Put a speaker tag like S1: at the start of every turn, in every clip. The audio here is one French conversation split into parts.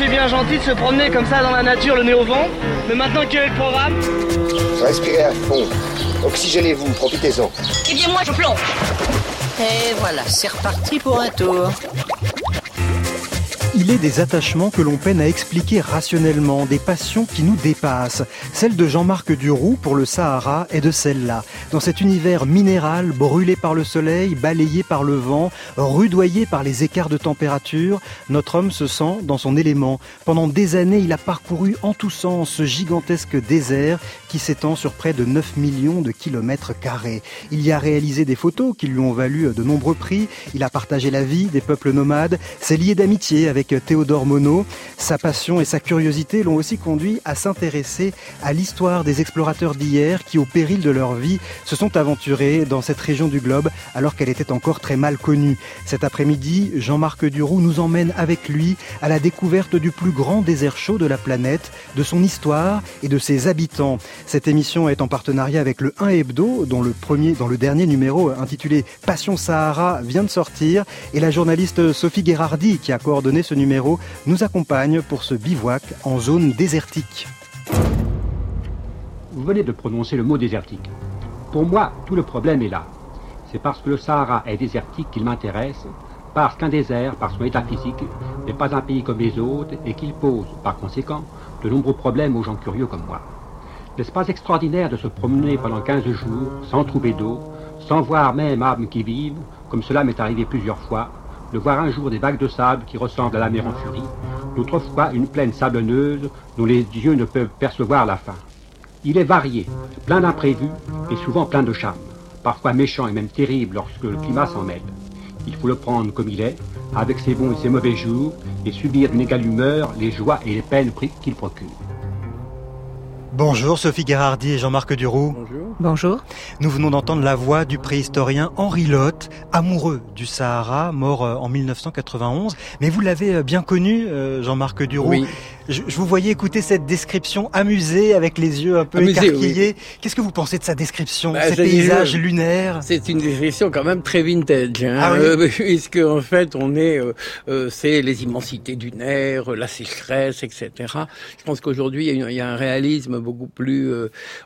S1: c'est bien gentil de se promener comme ça dans la nature, le nez au vent. Mais maintenant, quel est le programme
S2: Respirez à fond. Oxygénez-vous, profitez-en.
S3: Eh bien, moi, je plonge.
S4: Et voilà, c'est reparti pour un tour.
S5: Il est des attachements que l'on peine à expliquer rationnellement, des passions qui nous dépassent. Celle de Jean-Marc Duroux pour le Sahara est de celle-là. Dans cet univers minéral, brûlé par le soleil, balayé par le vent, rudoyé par les écarts de température, notre homme se sent dans son élément. Pendant des années, il a parcouru en tous sens ce gigantesque désert qui s'étend sur près de 9 millions de kilomètres carrés. Il y a réalisé des photos qui lui ont valu de nombreux prix. Il a partagé la vie des peuples nomades, s'est lié d'amitié avec Théodore Monod. Sa passion et sa curiosité l'ont aussi conduit à s'intéresser à l'histoire des explorateurs d'hier qui, au péril de leur vie, se sont aventurés dans cette région du globe alors qu'elle était encore très mal connue. Cet après-midi, Jean-Marc Duroux nous emmène avec lui à la découverte du plus grand désert chaud de la planète, de son histoire et de ses habitants. Cette émission est en partenariat avec le 1 Hebdo, dont le premier, dans le dernier numéro intitulé Passion Sahara vient de sortir, et la journaliste Sophie Guérardi, qui a coordonné ce numéro, nous accompagne pour ce bivouac en zone désertique.
S6: Vous venez de prononcer le mot désertique. Pour moi, tout le problème est là. C'est parce que le Sahara est désertique qu'il m'intéresse, parce qu'un désert, par son état physique, n'est pas un pays comme les autres et qu'il pose, par conséquent, de nombreux problèmes aux gens curieux comme moi. N'est-ce pas extraordinaire de se promener pendant 15 jours sans trouver d'eau, sans voir même âmes qui vivent, comme cela m'est arrivé plusieurs fois, de voir un jour des vagues de sable qui ressemblent à la mer en furie, d'autres fois une plaine sablonneuse dont les yeux ne peuvent percevoir la fin. Il est varié, plein d'imprévus et souvent plein de charme, parfois méchant et même terrible lorsque le climat s'en mêle. Il faut le prendre comme il est, avec ses bons et ses mauvais jours, et subir d'une égale humeur les joies et les peines qu'il procure.
S5: Bonjour Sophie Gérardi et Jean-Marc Duroux.
S7: Bonjour.
S4: Bonjour.
S5: Nous venons d'entendre la voix du préhistorien Henri Lotte, amoureux du Sahara, mort euh, en 1991. Mais vous l'avez euh, bien connu, euh, Jean-Marc Duroux.
S7: Oui.
S5: Je, je, vous voyais écouter cette description amusée, avec les yeux un peu écarquillés. Oui. Qu'est-ce que vous pensez de sa description, bah, ces paysages lunaires
S7: C'est une description quand même très vintage, hein, ah oui euh, puisque en fait on est, euh, euh, c'est les immensités du nerf, la sécheresse, etc. Je pense qu'aujourd'hui il, y, a un réalisme beaucoup plus,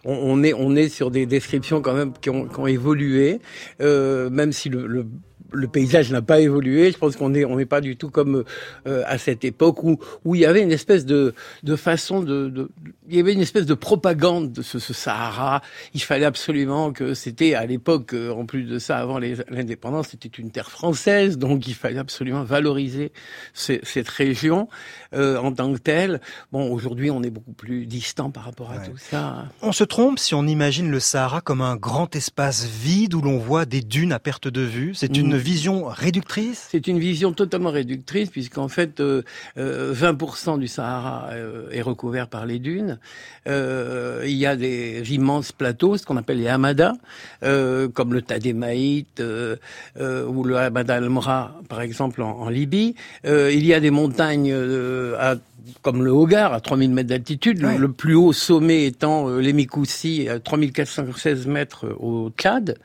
S7: on, on, est on est sur des descriptions quand même qui ont, qui ont évolué, même si le, le le paysage n'a pas évolué. Je pense qu'on est on n'est pas du tout comme euh, à cette époque où où il y avait une espèce de de façon de, de il y avait une espèce de propagande de ce, ce Sahara. Il fallait absolument que c'était à l'époque euh, en plus de ça avant l'indépendance c'était une terre française donc il fallait absolument valoriser cette région euh, en tant que telle. Bon aujourd'hui on est beaucoup plus distant par rapport à ouais. tout ça.
S5: On se trompe si on imagine le Sahara comme un grand espace vide où l'on voit des dunes à perte de vue. C'est une mmh vision réductrice?
S7: C'est une vision totalement réductrice, puisqu'en fait, euh, euh, 20% du Sahara euh, est recouvert par les dunes. Euh, il y a des immenses plateaux, ce qu'on appelle les hamadas, euh, comme le Tademaït ou le Hamada al-Mra, par exemple, en, en Libye. il y a des montagnes à comme le Hogar à 3000 mètres d'altitude, ouais. le, plus haut sommet étant euh, l'Emikoussi à 3416 mètres euh, au Tchad.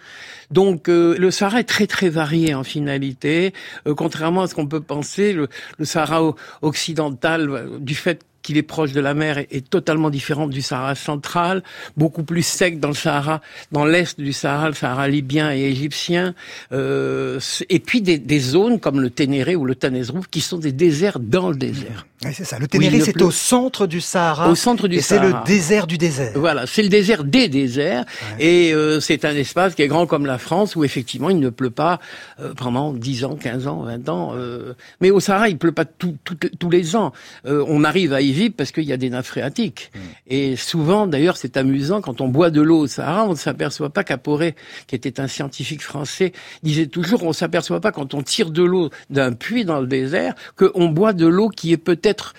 S7: Donc euh, le Sahara est très très varié en finalité, euh, contrairement à ce qu'on peut penser. Le, le Sahara occidental, du fait qu'il est proche de la mer est, totalement différent du Sahara central, beaucoup plus sec dans le Sahara, dans l'est du Sahara, le Sahara libyen et égyptien, euh, et puis des, des, zones comme le Ténéré ou le Tanezrouf qui sont des déserts dans le désert.
S5: Oui, c'est ça. Le Ténéré, c'est au centre du Sahara.
S7: Au centre du
S5: et
S7: Sahara.
S5: c'est le désert du désert.
S7: Voilà, c'est le désert des déserts. Ouais. Et euh, c'est un espace qui est grand comme la France, où effectivement, il ne pleut pas euh, pendant 10 ans, 15 ans, 20 ans. Euh, mais au Sahara, il pleut pas tout, tout, tous les ans. Euh, on arrive à y parce qu'il y a des nappes phréatiques. Mmh. Et souvent, d'ailleurs, c'est amusant, quand on boit de l'eau au Sahara, on ne s'aperçoit pas qu'Aporé, qui était un scientifique français, disait toujours, on s'aperçoit pas quand on tire de l'eau d'un puits dans le désert, qu'on boit de l'eau qui est peut-être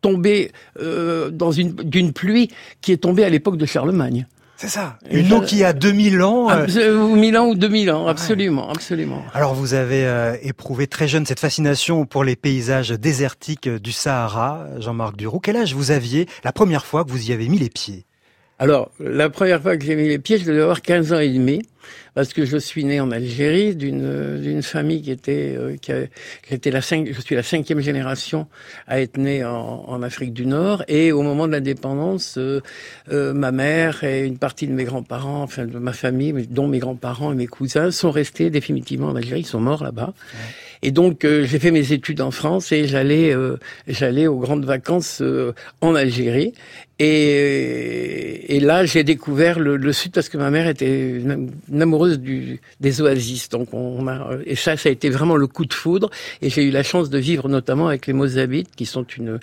S7: tombée euh, dans une d'une pluie qui est tombée à l'époque de Charlemagne.
S5: C'est ça. Une eau qui a 2000 ans.
S7: Euh... 1000 ans ou 2000 ans, absolument, ouais. absolument.
S5: Alors vous avez euh, éprouvé très jeune cette fascination pour les paysages désertiques du Sahara, Jean-Marc Duroux. Quel âge vous aviez la première fois que vous y avez mis les pieds?
S7: Alors, la première fois que j'ai mis les pieds, je devais avoir 15 ans et demi. parce que je suis né en Algérie d'une d'une famille qui était euh, qui, était la cinq, je suis la cinquième génération à être né en, en Afrique du Nord et au moment de l'indépendance, euh, euh, ma mère et une partie de mes grands-parents, enfin de ma famille, dont mes grands-parents et mes cousins, sont restés définitivement en Algérie, ils sont morts là-bas. Et donc j'ai fait mes études en France et j'allais j'allais aux grandes vacances en Algérie et, et là, j'ai découvert le, le, Sud parce que ma mère était une, amoureuse du, des oasis. Donc, on a, et ça, ça a été vraiment le coup de foudre. Et j'ai eu la chance de vivre notamment avec les Mozabites, qui sont une,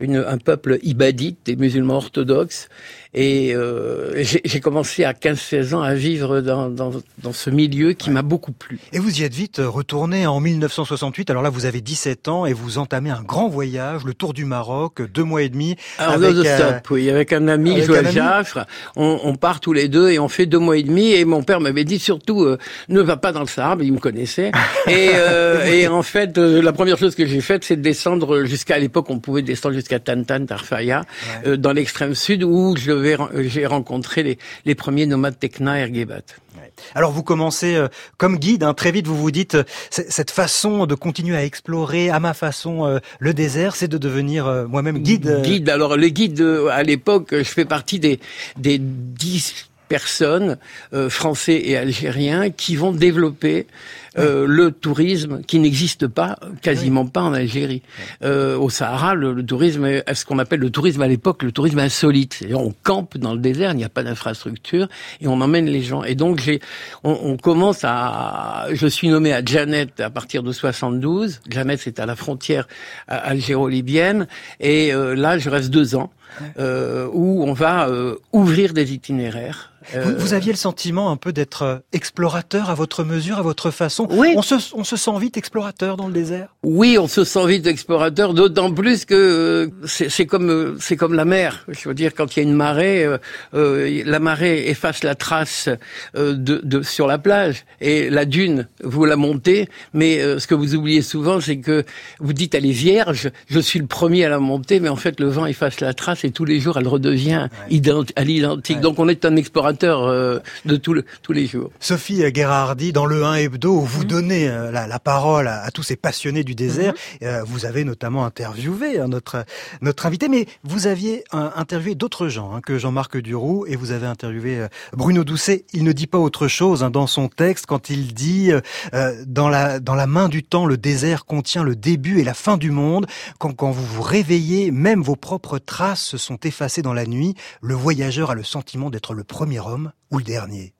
S7: une, un peuple ibadite, des musulmans orthodoxes. Et euh, j'ai commencé à 15-16 ans à vivre dans, dans, dans ce milieu qui m'a beaucoup plu.
S5: Et vous y êtes vite retourné en 1968. Alors là, vous avez 17 ans et vous entamez un grand voyage, le tour du Maroc, deux mois et demi.
S7: Alors, avec, euh, stop, oui, avec un ami, Joël Jaffre. On, on, part tous les deux et on fait deux mois et demi. Et mon père m'avait dit surtout, euh, ne va pas dans le Sahara, mais il me connaissait. et, euh, et en fait, euh, la première chose que j'ai faite, c'est de descendre jusqu'à l'époque, on pouvait descendre jusqu'à Tantan, Tarfaya, dans l'extrême sud, où je j'ai rencontré les, les, premiers nomades Tekna Ergebat.
S5: Alors vous commencez euh, comme guide, hein, très vite vous vous dites, euh, cette façon de continuer à explorer à ma façon euh, le désert, c'est de devenir moi-même guide.
S7: Guide, alors le guide à l'époque, je fais partie des, des dix personnes, français et algériens, qui vont développer euh, le tourisme qui n'existe pas, quasiment pas en Algérie. Euh, au Sahara, le, tourisme est ce qu'on appelle le tourisme à l'époque, le tourisme insolite. C'est-à-dire on campe dans le désert, il n'y a pas d'infrastructure et on emmène les gens. Et donc j'ai, on, on, commence à, je suis nommé à Janet à partir de 72. Janet c'est à la frontière algéro-libyenne et euh, là je reste deux ans. Euh, où on va euh, ouvrir des itinéraires
S5: vous, vous, aviez le sentiment un peu d'être euh, explorateur à votre mesure, à votre façon? Oui. On se, on se sent vite explorateur dans le désert.
S7: Oui, on se sent vite explorateur, d'autant plus que euh, c'est comme euh, c'est comme la mer. Je veux dire, quand il y a une marée, euh, la marée efface la trace de, de, sur la plage et la dune, vous la montez. Mais ce que vous oubliez souvent, c'est que vous dites elle est vierge. Je suis le premier à la monter, mais en fait le vent efface la trace et tous les jours elle redevient à l'identique. Donc on est un explorateur euh, de tous les jours.
S5: Sophie Gherardi, dans le 1 hebdo, vous mhm. donnez euh, la, parole à, tous ces passionnés du désert, mhm. euh, vous avez notamment interviewé hein, notre notre invité, mais vous aviez interviewé d'autres gens hein, que Jean-Marc Duroux, et vous avez interviewé Bruno Doucet. Il ne dit pas autre chose hein, dans son texte quand il dit dans la dans la main du temps, le désert contient le début et la fin du monde. Quand, quand vous vous réveillez, même vos propres traces se sont effacées dans la nuit. Le voyageur a le sentiment d'être le premier ou le dernier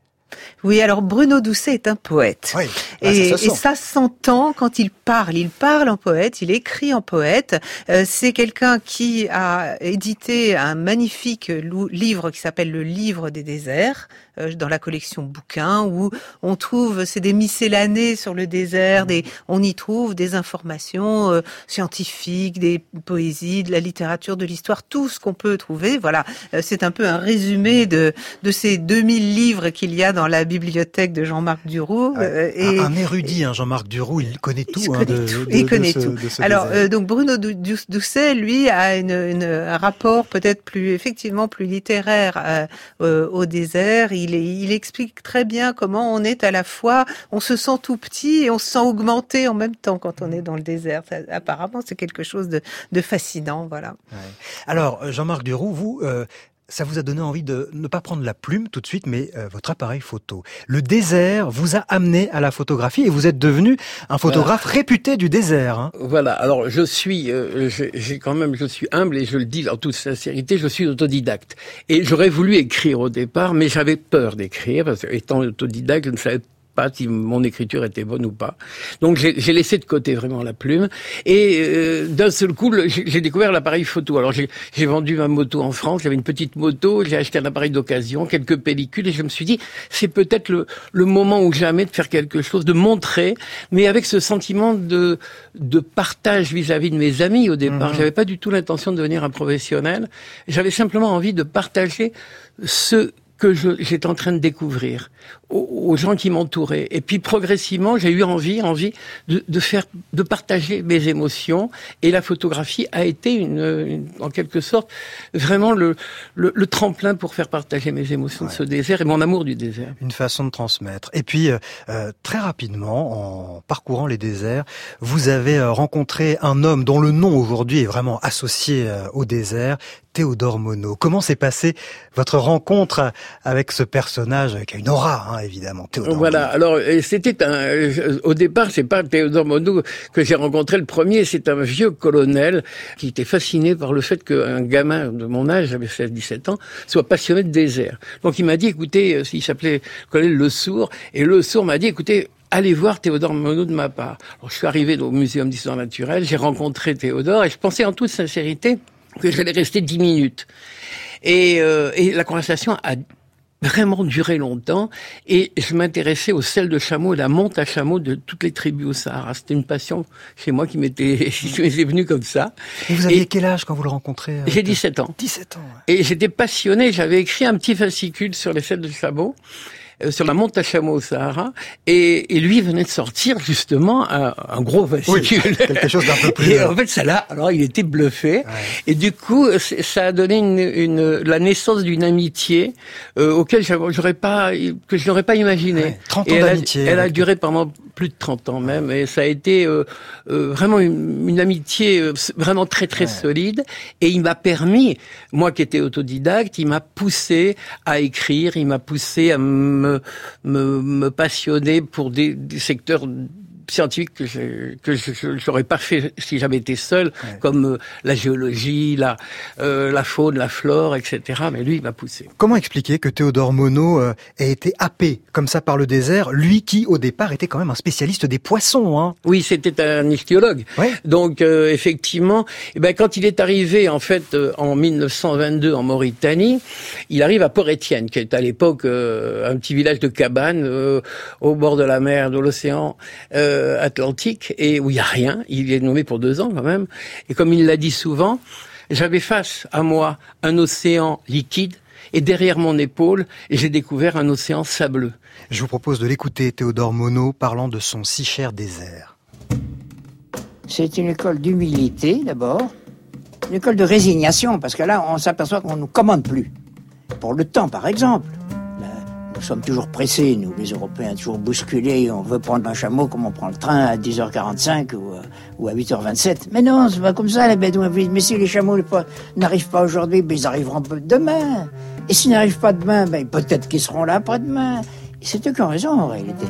S3: oui, alors Bruno Doucet est un poète.
S5: Oui,
S3: et, ça s'entend quand il parle. Il parle en poète, il écrit en poète. Euh, c'est quelqu'un qui a édité un magnifique livre qui s'appelle Le Livre des déserts, dans la collection bouquins où on trouve, c'est des miscellanées sur le désert, des, on y trouve des informations euh, scientifiques, des poésies, de la littérature, de l'histoire, tout ce qu'on peut trouver. Voilà, euh, c'est un peu un résumé de, de ces 2000 livres qu'il y a dans la bibliothèque de Jean-Marc Duroux.
S5: et, un érudit, hein, Jean-Marc Duroux, il connaît tout.
S3: Il hein, connaît tout. il connaît tout. Alors, donc Bruno Doucet, lui, a une, une, un rapport peut-être plus, effectivement, plus littéraire au désert. Il il, explique très bien comment on est à la fois, on se sent tout petit et on se sent augmenté en même temps quand on est dans le désert. apparemment, c'est quelque chose de, fascinant, voilà.
S5: Alors, euh, Jean-Marc Duroux, vous, euh, ça vous a donné envie de ne pas prendre la plume tout de suite, mais euh, votre appareil photo. Le désert vous a amené à la photographie et vous êtes devenu un photographe réputé du désert. Hein.
S7: Voilà. Alors je suis, euh, j'ai quand même, je suis humble et je le dis en toute sincérité, je suis autodidacte. Et j'aurais voulu écrire au départ, mais j'avais peur d'écrire parce que étant autodidacte, je ne savais pas si mon écriture était bonne ou pas. Donc j'ai laissé de côté vraiment la plume. Et euh, d'un seul coup, j'ai découvert l'appareil photo. Alors j'ai vendu ma moto en France, j'avais une petite moto, j'ai acheté un appareil d'occasion, quelques pellicules, et je me suis dit, c'est peut-être le, le moment ou jamais de faire quelque chose, de montrer, mais avec ce sentiment de, de partage vis-à-vis de mes amis au départ. Mmh. J'avais pas du tout l'intention de devenir un professionnel. J'avais simplement envie de partager ce que j'étais en train de découvrir aux, gens qui m'entouraient. Et puis progressivement, j'ai eu envie, envie de, de, faire, de partager mes émotions. Et la photographie a été une, en quelque sorte, vraiment le, le, le, tremplin pour faire partager mes émotions de ce désert et mon amour du désert.
S5: Une façon de transmettre. Et puis euh, euh très rapidement, en parcourant les déserts, vous avez euh, rencontré un homme dont le nom aujourd'hui est vraiment associé euh, au désert, Théodore Monod. Comment s'est passée votre rencontre avec ce personnage qui a une aura, hein, évidemment, Théodore
S7: Voilà. Alors, c'était un. Au départ, c'est pas Théodore Monod que j'ai rencontré le premier. C'est un vieux colonel qui était fasciné par le fait qu'un gamin de mon âge, j'avais 16-17 ans, soit passionné de désert. Donc, il m'a dit, écoutez, euh, il s'appelait colonel Le Sourd, et Le Sourd m'a dit, écoutez, allez voir Théodore Monod de ma part. Je suis arrivé au Muséum d'histoire naturelle, j'ai rencontré Théodore, et je pensais en toute sincérité que j'allais rester dix minutes. Et, euh, et la conversation a vraiment duré longtemps et je m'intéressais au sel de chameau la monte à chameau de toutes les tribus au Sahara. C'était une passion chez moi qui m'était qui m'était venue comme ça.
S5: Et vous aviez quel âge quand vous le rencontrez
S7: J'ai 17 ans.
S5: 17 ans.
S7: Et j'étais passionné, j'avais écrit un petit fascicule sur les sels de chameau euh, sur la monte à chameau au Sahara, et, et, lui venait de sortir justement un, un gros fascicule.
S5: Oui, quelque chose d'un peu plus.
S7: Et en fait, ça là, alors il était bluffé, et du coup, ça a donné une, une la naissance d'une amitié euh, auquel j'aurais pas, que je n'aurais pas imaginé. Ouais,
S5: 30 ans d'amitié.
S7: Elle, a duré pendant plus de 30 ans même, et ça a été euh, euh vraiment une, une, amitié euh, vraiment très très ouais. solide, et il m'a permis, moi qui étais autodidacte, il m'a poussé à écrire, il m'a poussé à me me, me, passionner pour des, des secteurs scientifiques que je que je n'aurais pas fait si j'avais été seul, ouais. comme euh, la géologie, la euh, la faune, la flore, etc. Mais lui, il m'a poussé.
S5: Comment expliquer que Théodore Monod euh, ait été happé comme ça par le désert, lui qui au départ était quand même un spécialiste des poissons hein?
S7: Oui, c'était un ichthyologue.
S5: Ouais.
S7: Donc euh, effectivement, eh ben quand il est arrivé en fait euh, en 1922 en Mauritanie, il arrive à Port-Étienne, qui est à l'époque euh, un petit village de cabanes au bord de la mer, de l'océan. Atlantique et où il y a rien. Il est nommé pour deux ans quand même. Et comme il l'a dit souvent, j'avais face à moi un océan liquide et derrière mon épaule, j'ai découvert un océan sableux.
S5: Je vous propose de l'écouter, Théodore Monod, parlant de son si cher désert.
S8: C'est une école d'humilité d'abord, une école de résignation, parce que là, on s'aperçoit qu'on ne nous commande plus. Pour le temps, par exemple. Nous sommes toujours pressés, nous, les Européens, toujours bousculés. On veut prendre un chameau comme on prend le train à 10h45 ou, euh, ou à 8h27. Mais non, c'est pas comme ça, les Bédouins. Mais si les chameaux n'arrivent pas aujourd'hui, ben, ils arriveront demain. Et s'ils n'arrivent pas demain, ben, peut-être qu'ils seront là après-demain. C'est eux qui ont raison, en réalité.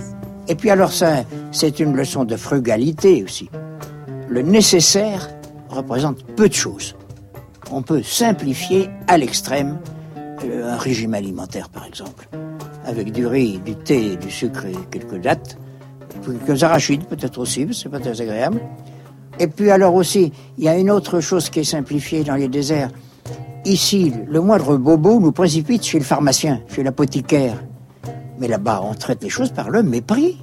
S8: Et puis alors, ça, c'est une leçon de frugalité aussi. Le nécessaire représente peu de choses. On peut simplifier à l'extrême un régime alimentaire, par exemple avec du riz, du thé, du sucre et quelques dattes, quelques arachides peut-être aussi, c'est pas très agréable. Et puis alors aussi, il y a une autre chose qui est simplifiée dans les déserts. Ici, le moindre bobo nous précipite chez le pharmacien, chez l'apothicaire. Mais là-bas, on traite les choses par le mépris.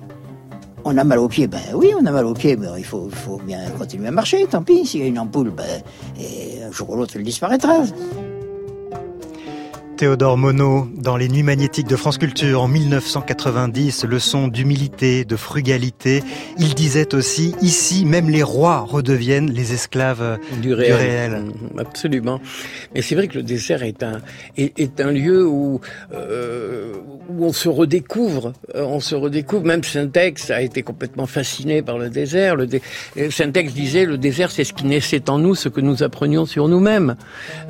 S8: On a mal aux pieds, ben oui, on a mal aux pieds, mais il faut, faut bien continuer à marcher, tant pis. S'il y a une ampoule, ben, un jour ou l'autre, elle disparaîtra.
S5: Théodore Monod, dans les Nuits magnétiques de France Culture en 1990, leçon d'humilité, de frugalité. Il disait aussi, ici, même les rois redeviennent les esclaves
S7: du réel. Du réel. Absolument. Mais c'est vrai que le désert est un, est, est un lieu où, euh, où on se redécouvre. On se redécouvre. Même Syntex a été complètement fasciné par le désert. Le dé... Syntex disait, le désert, c'est ce qui naissait en nous, ce que nous apprenions sur nous-mêmes.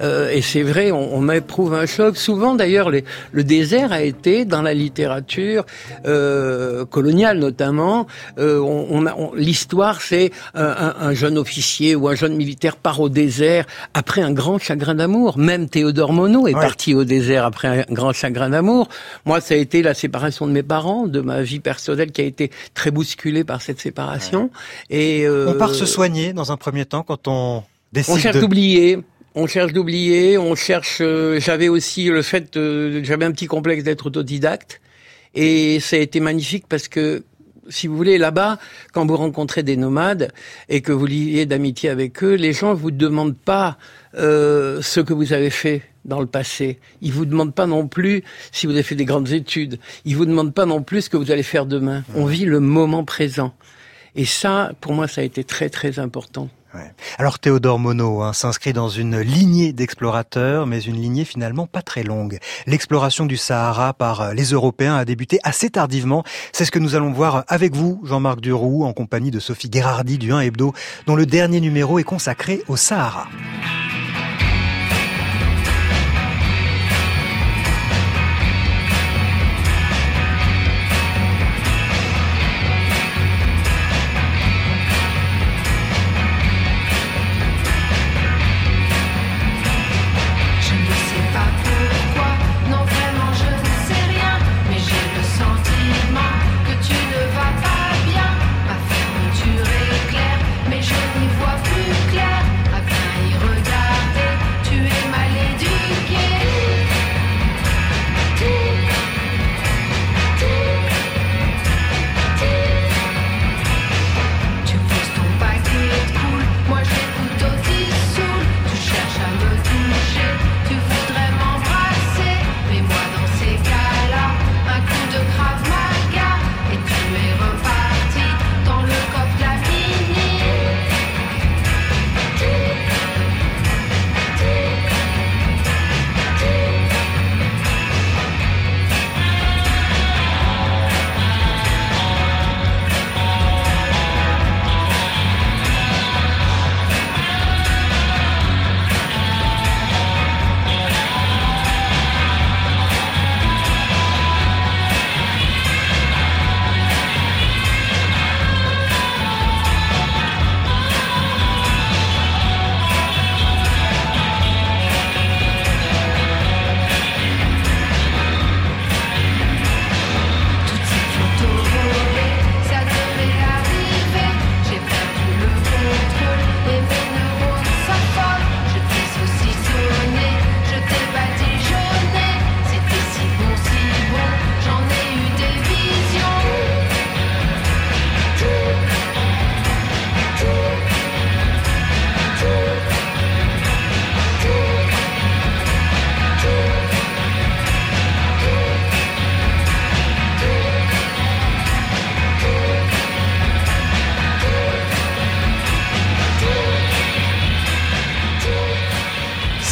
S7: Euh, et c'est vrai, on, on éprouve un choc souvent d'ailleurs le désert a été dans la littérature euh, coloniale notamment. Euh, on, on, l'histoire c'est un, un, jeune officier ou un jeune militaire part au désert après un grand chagrin d'amour. Même Théodore Monod est ouais. parti au désert après un grand chagrin d'amour. Moi, ça a été la séparation de mes parents, de ma vie personnelle qui a été très bousculée par cette séparation. Ouais. Et
S5: euh, on part se soigner dans un premier temps quand on décide
S7: on cherche
S5: de...
S7: d'oublier on cherche d'oublier, on cherche. Euh, j'avais aussi le fait, euh, j'avais un petit complexe d'être autodidacte, et ça a été magnifique parce que, si vous voulez, là-bas, quand vous rencontrez des nomades et que vous liez d'amitié avec eux, les gens vous demandent pas euh, ce que vous avez fait dans le passé. Ils vous demandent pas non plus si vous avez fait des grandes études. Ils vous demandent pas non plus ce que vous allez faire demain. On vit le moment présent. Et ça, pour moi, ça a été très très important.
S5: Alors Théodore Monod hein, s'inscrit dans une lignée d'explorateurs, mais une lignée finalement pas très longue. L'exploration du Sahara par euh, les Européens a débuté assez tardivement. C'est ce que nous allons voir avec vous, Jean-Marc Duroux, en compagnie de Sophie Guérardi du 1 Hebdo, dont le dernier numéro est consacré au Sahara.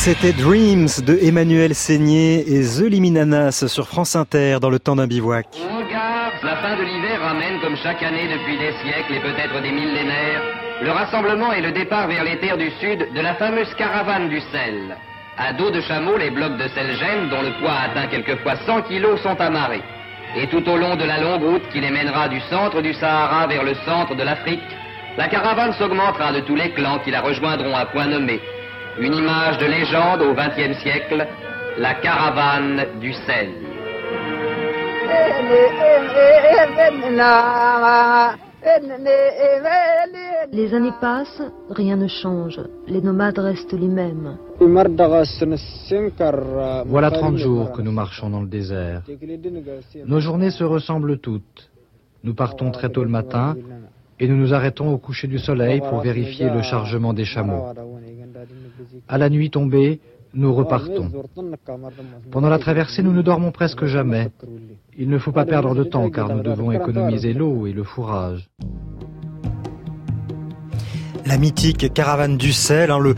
S5: C'était Dreams de Emmanuel Seigné et The Liminanas sur France Inter dans le temps d'un bivouac.
S9: la fin de l'hiver ramène comme chaque année depuis des siècles et peut-être des millénaires le rassemblement et le départ vers les terres du sud de la fameuse caravane du sel. À dos de chameau, les blocs de sel gêne, dont le poids atteint quelquefois 100 kilos, sont amarrés. Et tout au long de la longue route qui les mènera du centre du Sahara vers le centre de l'Afrique, la caravane s'augmentera de tous les clans qui la rejoindront à point nommé, une image de légende au XXe siècle, la caravane du sel.
S10: Les années passent, rien ne change. Les nomades restent les mêmes.
S11: Voilà 30 jours que nous marchons dans le désert. Nos journées se ressemblent toutes. Nous partons très tôt le matin et nous nous arrêtons au coucher du soleil pour vérifier le chargement des chameaux. À la nuit tombée, nous repartons. Pendant la traversée, nous ne dormons presque jamais. Il ne faut pas perdre de temps car nous devons économiser l'eau et le fourrage
S5: la mythique caravane du sel, hein, le,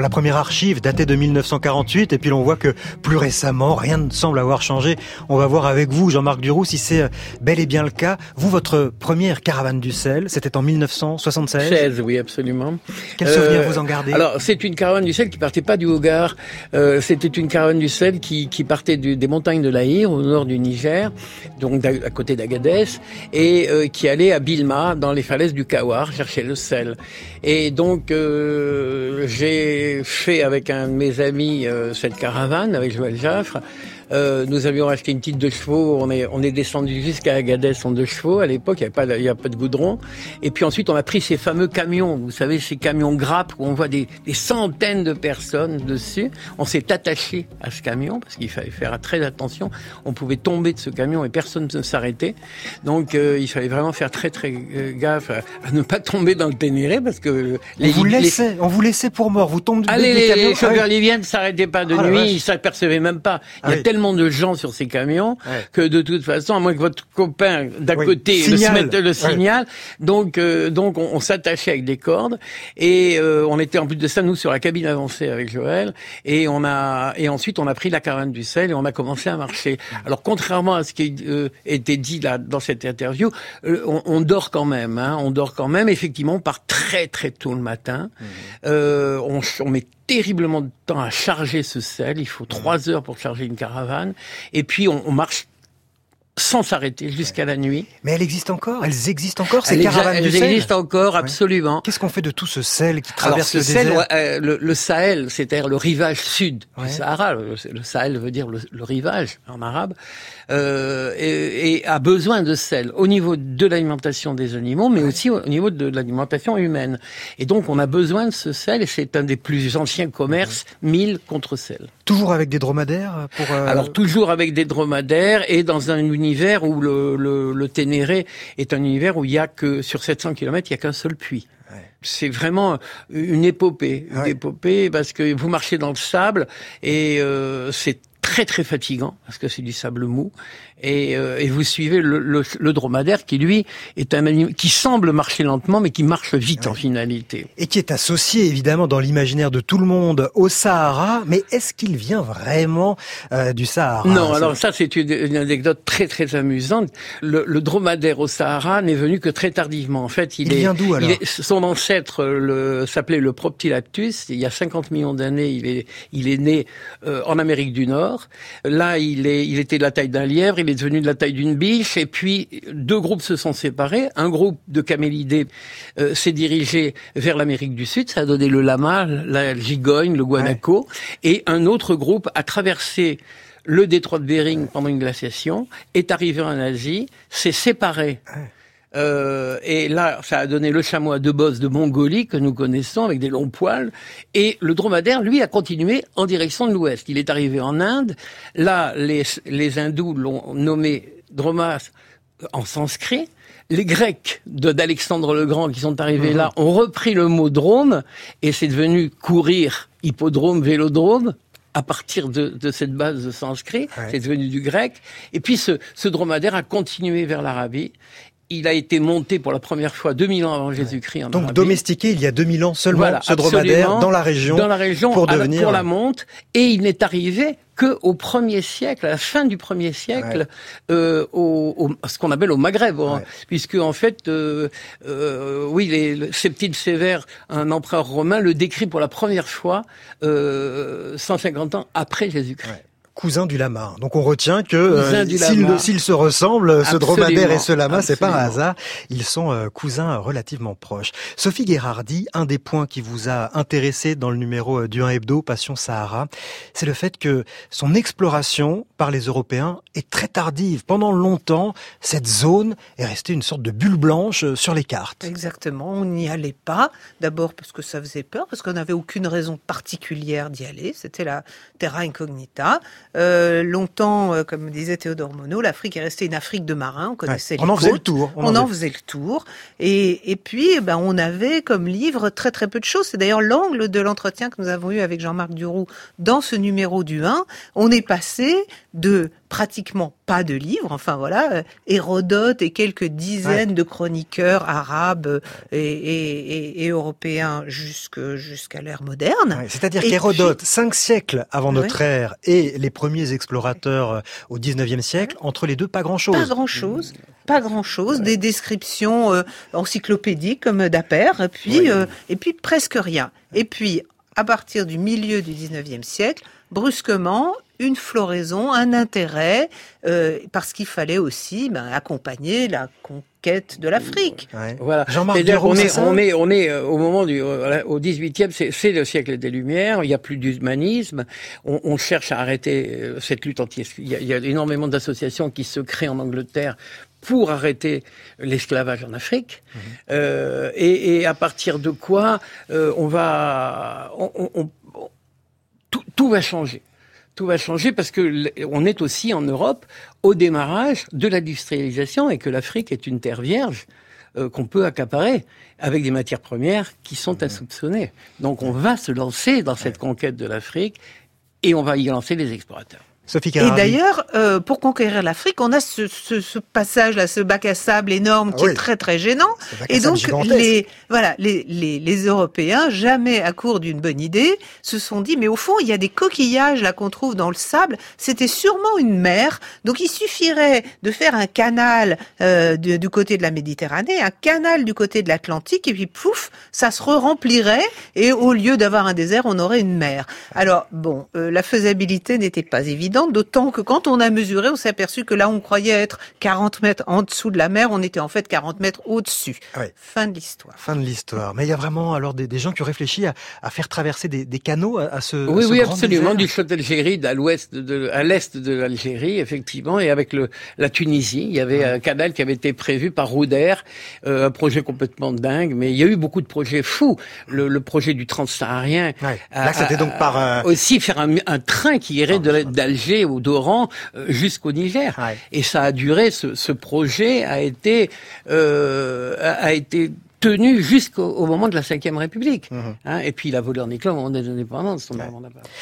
S5: la première archive datée de 1948, et puis l'on voit que plus récemment, rien ne semble avoir changé. On va voir avec vous, Jean-Marc Duroux, si c'est euh, bel et bien le cas. Vous, votre première caravane du sel, c'était en 1976
S7: 16, oui, absolument.
S5: Quel souvenir euh, vous en gardez?
S7: Alors, c'est une caravane du sel qui partait pas du Hogar, euh, c'était une caravane du sel qui, qui partait des montagnes de l'Aïr, au nord du Niger, donc à côté d'Agadez, et euh, qui allait à Bilma, dans les falaises du Kawar, chercher le sel. Et donc euh, j'ai fait avec un de mes amis euh, cette caravane avec Joël Jaffre. Euh, nous avions acheté une petite deux chevaux. On est, on est descendu jusqu'à Agadez en deux chevaux. À l'époque, il n'y avait pas, de- il y a pas de goudron. Et puis ensuite, on a pris ces fameux camions. Vous savez, ces camions grappes où on voit des, des centaines de personnes dessus. On s'est attaché à ce camion parce qu'il fallait faire très attention. On pouvait tomber de ce camion et personne ne s'arrêtait. Donc, euh, il fallait vraiment faire très très euh, gaffe à, à ne pas tomber dans le Ténéré parce que
S5: On vous,
S7: les-
S5: laissait, on vous laissait pour mort. Vous tombez
S7: Allez,
S5: des
S7: les,
S5: camions.
S7: les chauffeurs
S5: Ah oui.
S7: ne s'arrêtaient pas de
S5: Ah,
S7: nuit, ils s'apercevaient même pas. Il
S5: Ah
S7: y a
S5: oui.
S7: tellement de gens sur ces camions
S5: Ouais.
S7: que de toute façon, à moins que votre copain d'à
S5: Oui.
S7: côté le
S5: Signale.
S7: se mette le
S5: Ouais.
S7: signal, donc euh, donc on, on s'attachait avec des cordes et euh, on était en plus de ça nous sur la cabine avancée avec Joël et on a et ensuite on a pris la caravane du sel et on a commencé à marcher. Alors contrairement à ce qui euh, était dit là dans cette interview, on, on dort quand même, hein, on dort quand même. Effectivement, on part très très tôt le matin. Euh, on, on met terriblement de temps à charger ce sel. Il faut trois heures pour charger une caravane. Et puis on, on marche sans s'arrêter jusqu'à la nuit.
S5: Mais elle existe encore Elles existent encore, ces
S7: Elles,
S5: caravanes
S7: elles
S5: du sel
S7: existent encore, absolument.
S5: Qu'est-ce qu'on fait de tout ce sel qui
S7: Alors
S5: traverse
S7: ce
S5: le
S7: sel,
S5: désert
S7: euh, le, le Sahel, c'est-à-dire le rivage sud
S5: Ouais.
S7: du Sahara, le, le Sahel veut dire le, le rivage en arabe, euh, et, et a besoin de sel au niveau de l'alimentation des animaux, mais aussi au niveau de l'alimentation humaine. Et donc on a besoin de ce sel, et c'est un des plus anciens commerces, mille contre sel.
S5: Toujours avec des dromadaires pour. euh,
S7: Alors toujours avec des dromadaires et dans un univers où le, le, le Ténéré est un univers où il y a que sur 700 km il y a qu'un seul puits. C'est vraiment une épopée, une
S5: Ouais.
S7: épopée parce que vous marchez dans le sable et euh, c'est très très fatigant parce que c'est du sable mou et, euh, et vous suivez le, le, le dromadaire qui lui est un animal qui semble marcher lentement mais qui marche vite en finalité.
S5: et qui est associé évidemment dans l'imaginaire de tout le monde au Sahara, mais est-ce qu'il vient vraiment euh, du Sahara
S7: Non, alors ça c'est une, une anecdote très très amusante. Le, le dromadaire au Sahara n'est venu que très tardivement. En fait, il,
S5: Il
S7: est,
S5: vient d'où, alors
S7: est- son ancêtre le, s'appelait le Proptilactus. Il y a 50 millions d'années, il est il est né euh, en Amérique du Nord. Là, il est il était de la taille d'un lièvre, il est devenu de la taille d'une biche. Et puis deux groupes se sont séparés. Un groupe de camélidés euh, s'est dirigé vers l'Amérique du Sud. Ça a donné le lama, la gigogne, le guanaco. Et un autre groupe a traversé le détroit de Bering pendant une glaciation, est arrivé en Asie, s'est séparé. Euh, et là, ça a donné le chameau à deux bosses de Mongolie que nous connaissons avec des longs poils. Et le dromadaire, lui, a continué en direction de l'ouest. Il est arrivé en Inde. Là, les, les hindous l'ont nommé dromas en sanskrit. Les Grecs de- d'Alexandre le Grand qui sont arrivés là ont repris le mot drôme et c'est devenu courir, hippodrome, vélodrome à partir de, de cette base de sanskrit,
S5: Ouais.
S7: c'est devenu du grec. Et puis ce, ce dromadaire a continué vers l'Arabie. Il a été monté pour la première fois 2000 ans avant Jésus-Christ
S5: Donc
S7: Arabie.
S5: domestiqué il y a 2000 ans seulement,
S7: Voilà,
S5: ce dromadaire dans la région,
S7: dans la région
S5: pour
S7: à la-
S5: devenir
S7: pour la monte, et il n'est arrivé que au premier siècle, à la fin du premier siècle, euh, au, au- ce qu'on appelle au Maghreb, hein,
S5: Ouais.
S7: puisque en fait, euh, euh, oui, les, le Septime Sévère, un empereur romain, le décrit pour la première fois euh, 150 ans après Jésus-Christ.
S5: Cousin du lama. Donc on retient que euh, s'ils se ressemblent, ce dromadaire et ce lama, c'est pas un hasard. Ils sont euh, cousins relativement proches. Sophie Guérardi, un des points qui vous a intéressé dans le numéro euh, du 1 hebdo Passion Sahara, c'est le fait que son exploration par les Européens est très tardive. Pendant longtemps, cette zone est restée une sorte de bulle blanche sur les cartes.
S3: Exactement, on n'y allait pas. D'abord parce que ça faisait peur, parce qu'on n'avait aucune raison particulière d'y aller. C'était la terra incognita. Euh, longtemps, euh, comme disait Théodore Monod, l'Afrique est restée une Afrique de marins. On connaissait
S5: Ouais, on
S3: les
S5: en faisait le tour, on
S3: On,
S5: en
S3: en faisait le tour. Et, et puis, eh ben, on avait comme livre très très peu de choses. C'est d'ailleurs l'angle de l'entretien que nous avons eu avec Jean-Marc Duroux dans ce numéro du 1. On est passé de pratiquement pas de livres, enfin voilà, euh, Hérodote et quelques dizaines de chroniqueurs arabes et, et- et- et européens jusqu'à l'ère moderne.
S5: Ouais, C'est-à-dire qu'Hérodote, cinq siècles avant
S3: Ouais.
S5: notre ère, et les premiers explorateurs euh, au 19e siècle, entre les deux, pas grand-chose.
S3: Pas grand-chose, pas grand-chose, des descriptions euh, encyclopédiques comme Dapper, et puis, euh, et puis presque rien. Et puis, à partir du milieu du 19e siècle, brusquement, une floraison, un intérêt, euh, parce qu'il fallait aussi ben, accompagner la conquête de l'Afrique.
S7: Voilà.
S5: Jean-Marc
S7: on, est, on est, on est au moment du, au 18e, c'est le siècle des Lumières. Il n'y a plus d'humanisme. On, on, cherche à arrêter cette lutte anti. Il y a, il y a énormément d'associations qui se créent en Angleterre pour arrêter l'esclavage en Afrique. Mmh. Euh, et, et, à partir de quoi euh, on va, on, on, tout, tout, va changer. Tout va changer parce que on est aussi en Europe au démarrage de l'industrialisation et que l'Afrique est une terre vierge euh, qu'on peut accaparer avec des matières premières qui sont insoupçonnées. Donc on va se lancer dans cette conquête de l'Afrique et on va y lancer les explorateurs.
S3: Et d'ailleurs, euh, pour conquérir l'Afrique, on a ce, ce, ce passage-là, ce bac à sable énorme qui ah est très très gênant. Et donc les voilà les, les, les Européens, jamais à court d'une bonne idée, se sont dit mais au fond il y a des coquillages là qu'on trouve dans le sable. C'était sûrement une mer, donc il suffirait de faire un canal euh, du, du, côté de la Méditerranée, un canal du côté de l'Atlantique, et puis pouf, ça se remplirait et au lieu d'avoir un désert, on aurait une mer. Alors bon, euh, la faisabilité n'était pas évidente d'autant que quand on a mesuré, on s'est aperçu que là, on croyait être 40 mètres en dessous de la mer, on était en fait 40 mètres au-dessus.
S5: Ah
S3: fin de l'histoire.
S5: Fin de l'histoire. Mais il y a vraiment alors des, gens qui ont réfléchi à, faire traverser des, canaux à, ce
S7: Oui,
S5: à
S7: oui, absolument. Du fleuve d'Algérie, à l'ouest, de, à l'est de l'Algérie, effectivement, et avec le, la Tunisie, il y avait un canal qui avait été prévu par Rouder, euh, un projet complètement dingue, mais il y a eu beaucoup de projets fous. Le, projet du transsaharien.
S5: Ouais. Là, c'était donc par euh,
S7: aussi faire un, un train qui irait d'Alger au Doran euh, jusqu'au Niger. Et ça a duré, ce, ce projet a été, euh, a été tenu jusqu'au moment de la Ve République. Mhm. Hein, et puis il a volé en éclat au moment des indépendances. Ouais.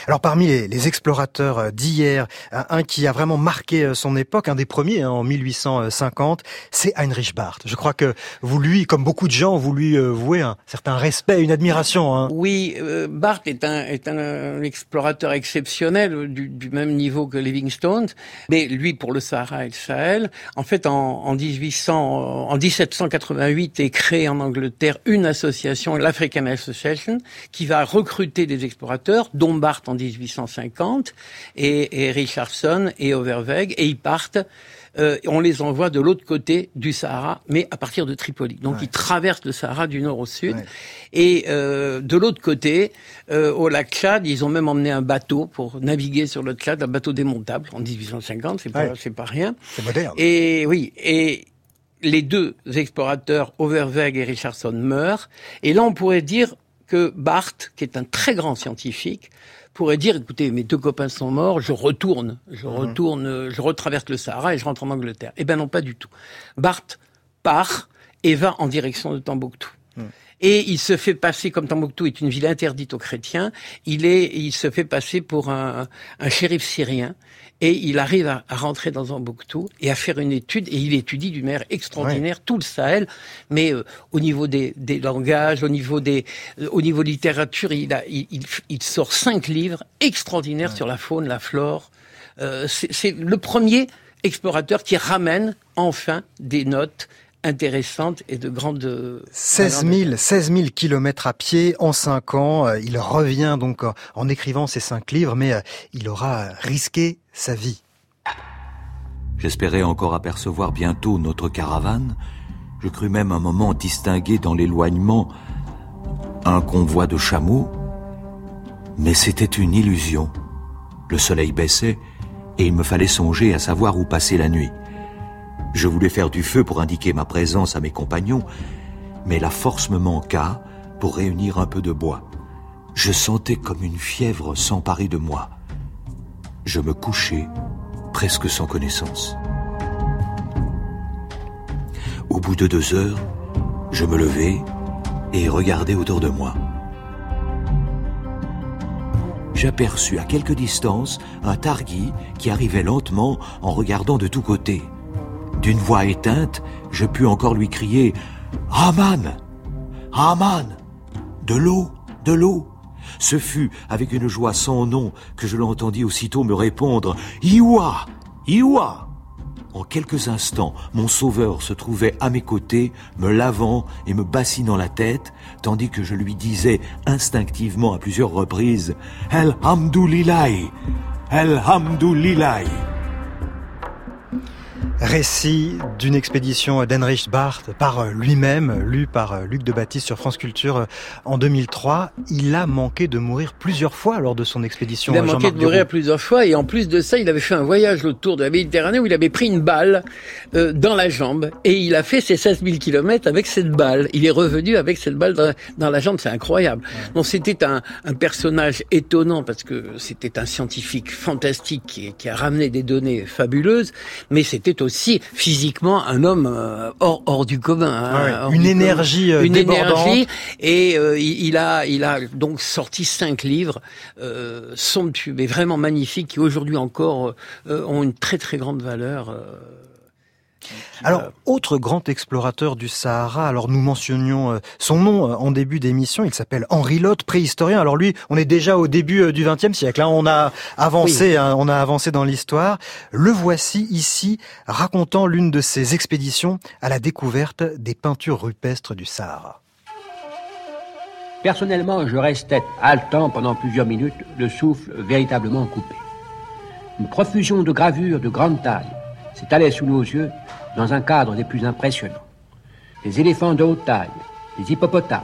S5: Alors parmi les, les explorateurs euh, d'hier, un qui a vraiment marqué euh, son époque, un des premiers hein, en 1850, c'est Heinrich Barth. Je crois que vous lui, comme beaucoup de gens, vous lui euh, vouez un certain respect, une admiration. Hein.
S7: Oui, euh, Barth est un, est un explorateur exceptionnel du, du, même niveau que Livingstone, mais lui pour le Sahara et le Sahel. En fait, en, en 1800, en 1788 est créé en Angleterre une association, l'African Association, qui va recruter des explorateurs, dont Barth en 1850 et, et Richardson et Overweg, et ils partent. Euh, on les envoie de l'autre côté du Sahara, mais à partir de Tripoli. Donc ils traversent le Sahara du nord au sud. Et euh, de l'autre côté, euh, au lac Tchad, ils ont même emmené un bateau pour naviguer sur le Tchad, un bateau démontable en 1850. C'est pas, c'est pas rien.
S5: C'est moderne.
S7: Et oui. Et les deux explorateurs, Overweg et Richardson, meurent. Et là, on pourrait dire que Barth, qui est un très grand scientifique, pourrait dire, écoutez, mes deux copains sont morts, je retourne, je mhm. retourne, je retraverse le Sahara et je rentre en Angleterre. Eh ben non, pas du tout. Barth part et va en direction de Tombouctou. Mhm. Et il se fait passer, comme Tombouctou est une ville interdite aux chrétiens, il est, il se fait passer pour un, un shérif syrien. Et il arrive à, rentrer dans Tombouctou et à faire une étude, et il étudie d'une manière extraordinaire tout le Sahel, mais euh, au niveau des, des, langages, au niveau des, euh, au niveau littérature, il, a, il, il, sort cinq livres extraordinaires sur la faune, la flore. Euh, C'est le premier explorateur qui ramène enfin des notes intéressante et de grande...
S5: 16 000, 16 000 kilomètres à pied en 5 ans. Euh, il revient donc en écrivant ces cinq livres, mais euh, il aura risqué sa vie.
S12: J'espérais encore apercevoir bientôt notre caravane. Je crus même un moment distinguer dans l'éloignement un convoi de chameaux. Mais c'était une illusion. Le soleil baissait et il me fallait songer à savoir où passer la nuit. Je voulais faire du feu pour indiquer ma présence à mes compagnons, mais la force me manqua pour réunir un peu de bois. Je sentais comme une fièvre s'emparer de moi. Je me couchais presque sans connaissance. Au bout de deux heures, je me levai et regardai autour de moi. J'aperçus à quelque distance un targui qui arrivait lentement en regardant de tous côtés. D'une voix éteinte, je pus encore lui crier Aman! Aman! De l'eau De l'eau! Ce fut avec une joie sans nom que je l'entendis aussitôt me répondre Iwa Iwa! En quelques instants, mon sauveur se trouvait à mes côtés, me lavant et me bassinant la tête, tandis que je lui disais instinctivement à plusieurs reprises El Hamdoulilaï El Hamdoulilaï
S5: Récit d'une expédition d'Henrich Barth par lui-même, lu par Luc de Baptiste sur France Culture euh, en 2003. Il a manqué de mourir plusieurs fois lors de son expédition.
S7: Il a manqué de mourir plusieurs fois et en plus de ça, il avait fait un voyage autour de la Méditerranée où il avait pris une balle euh, dans la jambe et il a fait ses 16 000 kilomètres avec cette balle. Il est revenu avec cette balle dans, la jambe, c'est incroyable. Donc c'était un, un, personnage étonnant parce que c'était un scientifique fantastique qui, qui a ramené des données fabuleuses, mais c'était aussi physiquement un homme euh, hors, hors du commun.
S5: Hein, une énergie euh,
S7: Une énergie. Et euh, il, a, il a donc sorti cinq livres euh, somptueux, mais vraiment magnifiques, qui aujourd'hui encore ont une très très grande valeur.
S5: Alors, autre grand explorateur du Sahara, alors nous mentionnions euh, son nom euh, en début d'émission, il s'appelle Henri Lotte, préhistorien. Alors lui, on est déjà au début euh, du XXe siècle, là hein. on a avancé, hein, on a avancé dans l'histoire. Le voici ici racontant l'une de ses expéditions à la découverte des peintures rupestres du Sahara.
S13: Personnellement, je restais haletant pendant plusieurs minutes, le souffle véritablement coupé. Une profusion de gravures de grande taille s'étalait sous nos yeux dans un cadre des plus impressionnants. Des éléphants de haute taille, des hippopotames,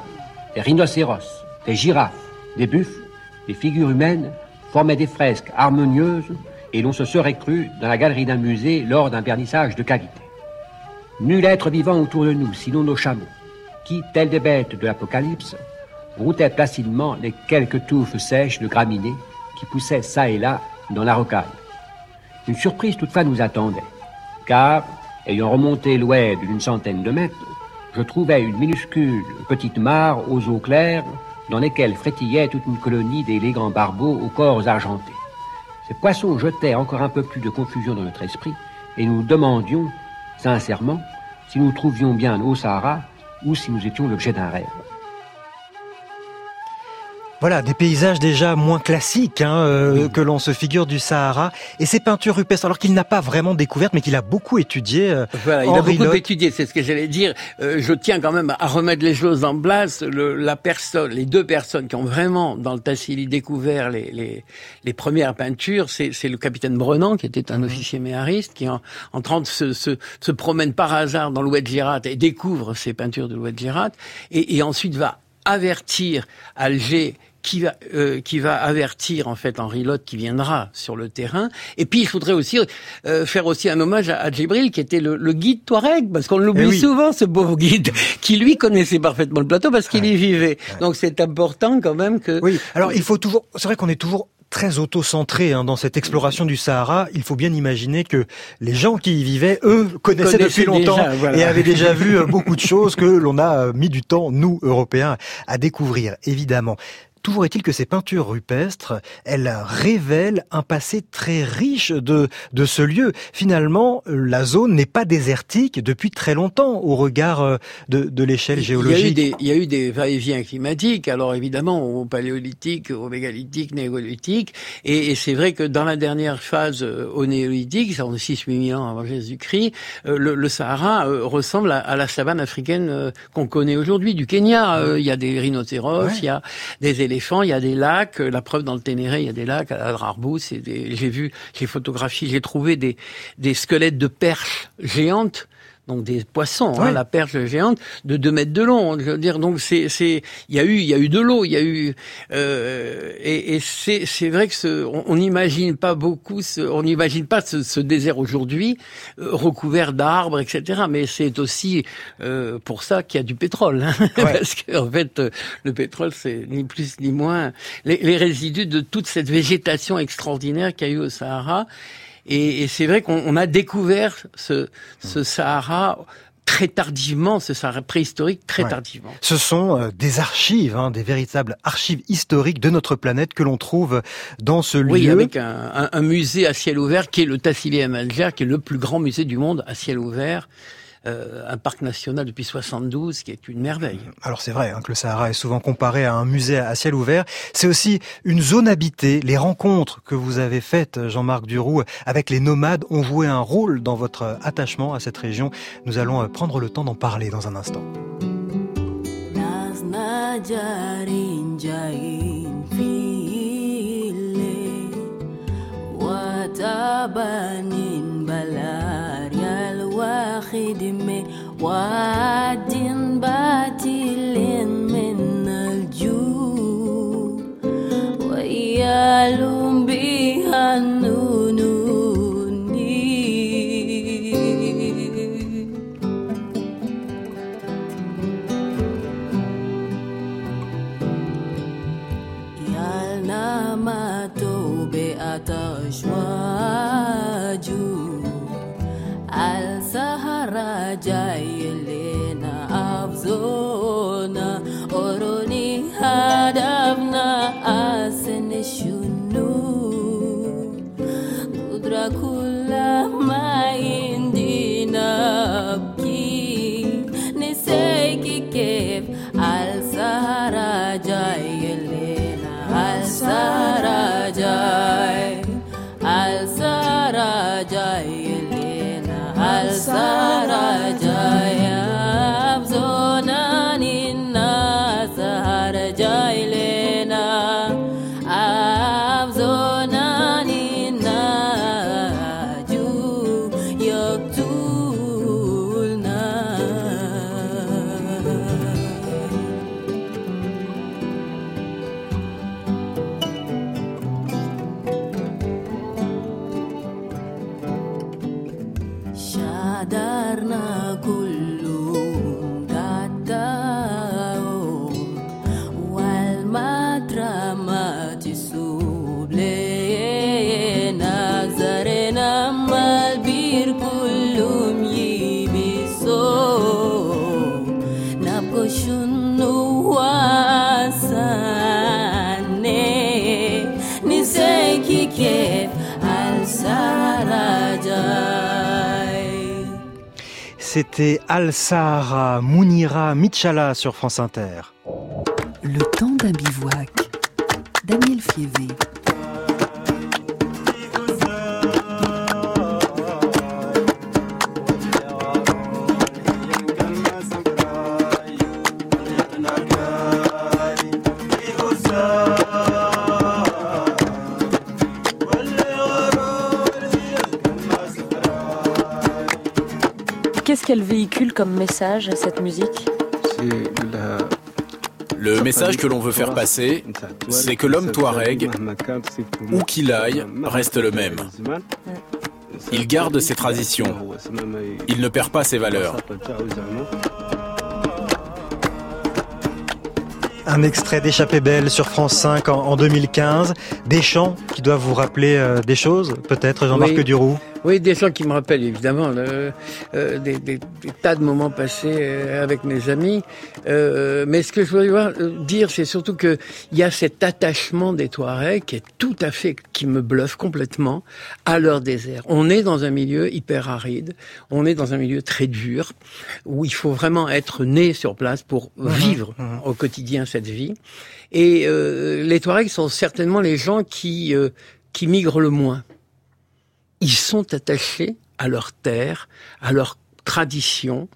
S13: des rhinocéros, des girafes, des buffles, des figures humaines formaient des fresques harmonieuses et l'on se serait cru dans la galerie d'un musée lors d'un vernissage de qualité. Nul être vivant autour de nous, sinon nos chameaux, qui, tels des bêtes de l'Apocalypse, routaient placidement les quelques touffes sèches de graminées qui poussaient çà et là dans la rocaille. Une surprise toutefois nous attendait, car Ayant remonté l'oued d'une centaine de mètres, je trouvais une minuscule petite mare aux eaux claires dans lesquelles frétillait toute une colonie d'élégants barbeaux aux corps argentés. Ces poissons jetaient encore un peu plus de confusion dans notre esprit et nous demandions, sincèrement, si nous trouvions bien au Sahara ou si nous étions l'objet d'un rêve.
S5: Voilà, des paysages déjà moins classiques hein, euh, que l'on se figure du Sahara. Et ces peintures rupestres, alors qu'il n'a pas vraiment découvertes, mais qu'il a beaucoup étudié.
S7: Euh, voilà, il a beaucoup étudié, c'est ce que j'allais dire. Euh, je tiens quand même à remettre les choses en place. Le, la personne, les deux personnes qui ont vraiment, dans le Tassili, découvert les, les, les premières peintures, c'est le capitaine Brennan, qui était un officier méhariste, qui en, en train de se, se, se, promène par hasard dans l'Oued Girat et découvre ces peintures de l'Oued Girat, et, et ensuite va avertir Alger qui va euh, qui va avertir en fait Henri Lotte qui viendra sur le terrain. Et puis il faudrait aussi euh, faire aussi un hommage à, à Djibril qui était le, le guide Touareg parce qu'on l'oublie eh souvent ce beau guide qui lui connaissait parfaitement le plateau parce qu'il y vivait. Donc c'est important quand même que.
S5: Oui. Alors il faut toujours. C'est vrai qu'on est toujours très auto-centré hein, dans cette exploration du Sahara. Il faut bien imaginer que les gens qui y vivaient, eux, connaissaient, depuis longtemps et avaient déjà vu euh, beaucoup de choses que l'on a mis du temps, nous, Européens, à découvrir, évidemment. Toujours est-il que ces peintures rupestres, elles révèlent un passé très riche de, de ce lieu. Finalement, la zone n'est pas désertique depuis très longtemps au regard euh, de, de l'échelle géologique.
S7: Il y a eu des, va-et-vient climatiques, alors évidemment au paléolithique, au mégalithique, néolithique, et, et c'est vrai que dans la dernière phase euh, au néolithique, ça en 6 000 ans avant Jésus-Christ, euh, le, le, Sahara ressemble à, la savane africaine qu'on connaît aujourd'hui, du Kenya. Il y a des rhinocéros, il y a des éléphants il y a des lacs. Euh, la preuve dans le Ténéré, il y a des lacs à Drarbous. J'ai vu, j'ai photographié, j'ai trouvé des, des squelettes de perches géantes donc des poissons, hein, la perche géante de 2 mètres de long. Je veux dire, donc c'est, c'est, il y a eu, il y a eu de l'eau, il y a eu, euh, et, et c'est, c'est vrai que ce, on n'imagine pas beaucoup, ce, on n'imagine pas ce, ce désert aujourd'hui euh, recouvert d'arbres, etc. Mais c'est aussi euh, pour ça qu'il y a du pétrole, hein, parce qu'en fait, euh, le pétrole, c'est ni plus ni moins les, les résidus de toute cette végétation extraordinaire qu'il y a eu au Sahara. Et, et c'est vrai qu'on a découvert ce, ce Sahara très tardivement, ce Sahara préhistorique très tardivement.
S5: Ce sont euh, des archives, hein, des véritables archives historiques de notre planète que l'on trouve dans ce lieu.
S7: Oui, avec un, un, un, musée à ciel ouvert qui est le Tassili Alger, qui est le plus grand musée du monde à ciel ouvert. Euh, un parc national depuis 72, qui est une merveille.
S5: Alors c'est vrai hein, que le Sahara est souvent comparé à un musée à ciel ouvert. C'est aussi une zone habitée. Les rencontres que vous avez faites, Jean-Marc Duroux, avec les nomades ont joué un rôle dans votre attachement à cette région. Nous allons euh, prendre le temps d'en parler dans un instant.
S14: خدمة وعد باطل من الجوع ويالهم بها النونوني
S5: Al-Sahara Mounira Michala sur France Inter.
S15: Le temps d'un bivouac. Daniel Fievé.
S16: Véhicule comme message, cette musique
S17: Le message que l'on veut faire passer, c'est que l'homme touareg, où qu'il aille, reste le même. Il garde ses traditions. Il ne perd pas ses valeurs.
S5: Un extrait d'Échappée belle sur France 5 en, en 2015. Des chants qui doivent vous rappeler euh, des choses, peut-être, Jean-Marc
S7: Oui.
S5: Duroux?
S7: Oui, des gens qui me rappellent évidemment le- euh, des, des- des tas de moments passés euh, avec mes amis. Euh, mais ce que je voulais voir- euh, dire, c'est surtout que il y a cet attachement des Touaregs qui est tout à fait, qui me bluffe complètement à leur désert. On est dans un milieu hyper aride, on est dans un milieu très dur où il faut vraiment être né sur place pour
S5: Mhm,
S7: vivre au quotidien cette vie. Et euh, les Touaregs sont certainement les gens qui euh, qui migrent le moins ils sont attachés à leur terre, à leur tradition,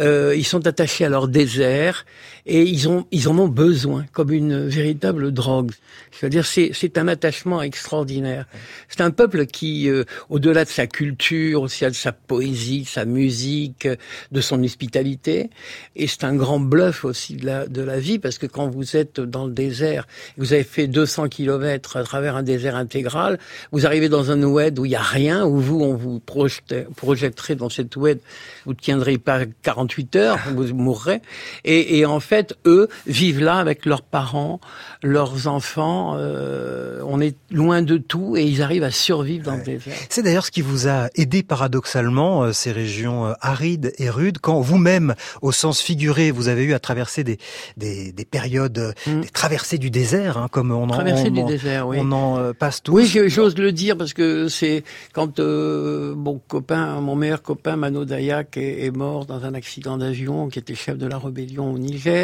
S7: euh, ils sont attachés à leur désert et ils ont ils en ont besoin comme une véritable drogue. C'est-à-dire c'est c'est un attachement extraordinaire. C'est un peuple qui euh, au-delà de sa culture, aussi de sa poésie, de sa musique, de son hospitalité et c'est un grand bluff aussi de la de la vie parce que quand vous êtes dans le désert, vous avez fait 200 kilomètres à travers un désert intégral, vous arrivez dans un oued où il y a rien, où vous on vous projette- projetterait dans cette oued, vous ne tiendrez pas 48 heures, vous mourrez. Et, et en fait, eux vivent là avec leurs parents, leurs enfants. euh, on est loin de tout et ils arrivent à survivre dans le désert.
S5: C'est d'ailleurs ce qui vous a aidé paradoxalement, euh, ces régions euh, arides et rudes, quand vous-même, au sens figuré, vous avez eu à traverser des, des, des périodes, euh, des traversées du désert, hein, comme on en, on
S7: du
S5: en-
S7: désert, oui.
S5: on en passe tous.
S7: Oui, j'ose le dire parce que c'est quand euh, mon copain, mon meilleur copain Mano Dayak est, est mort dans un accident d'avion, qui était chef de la rébellion au Niger.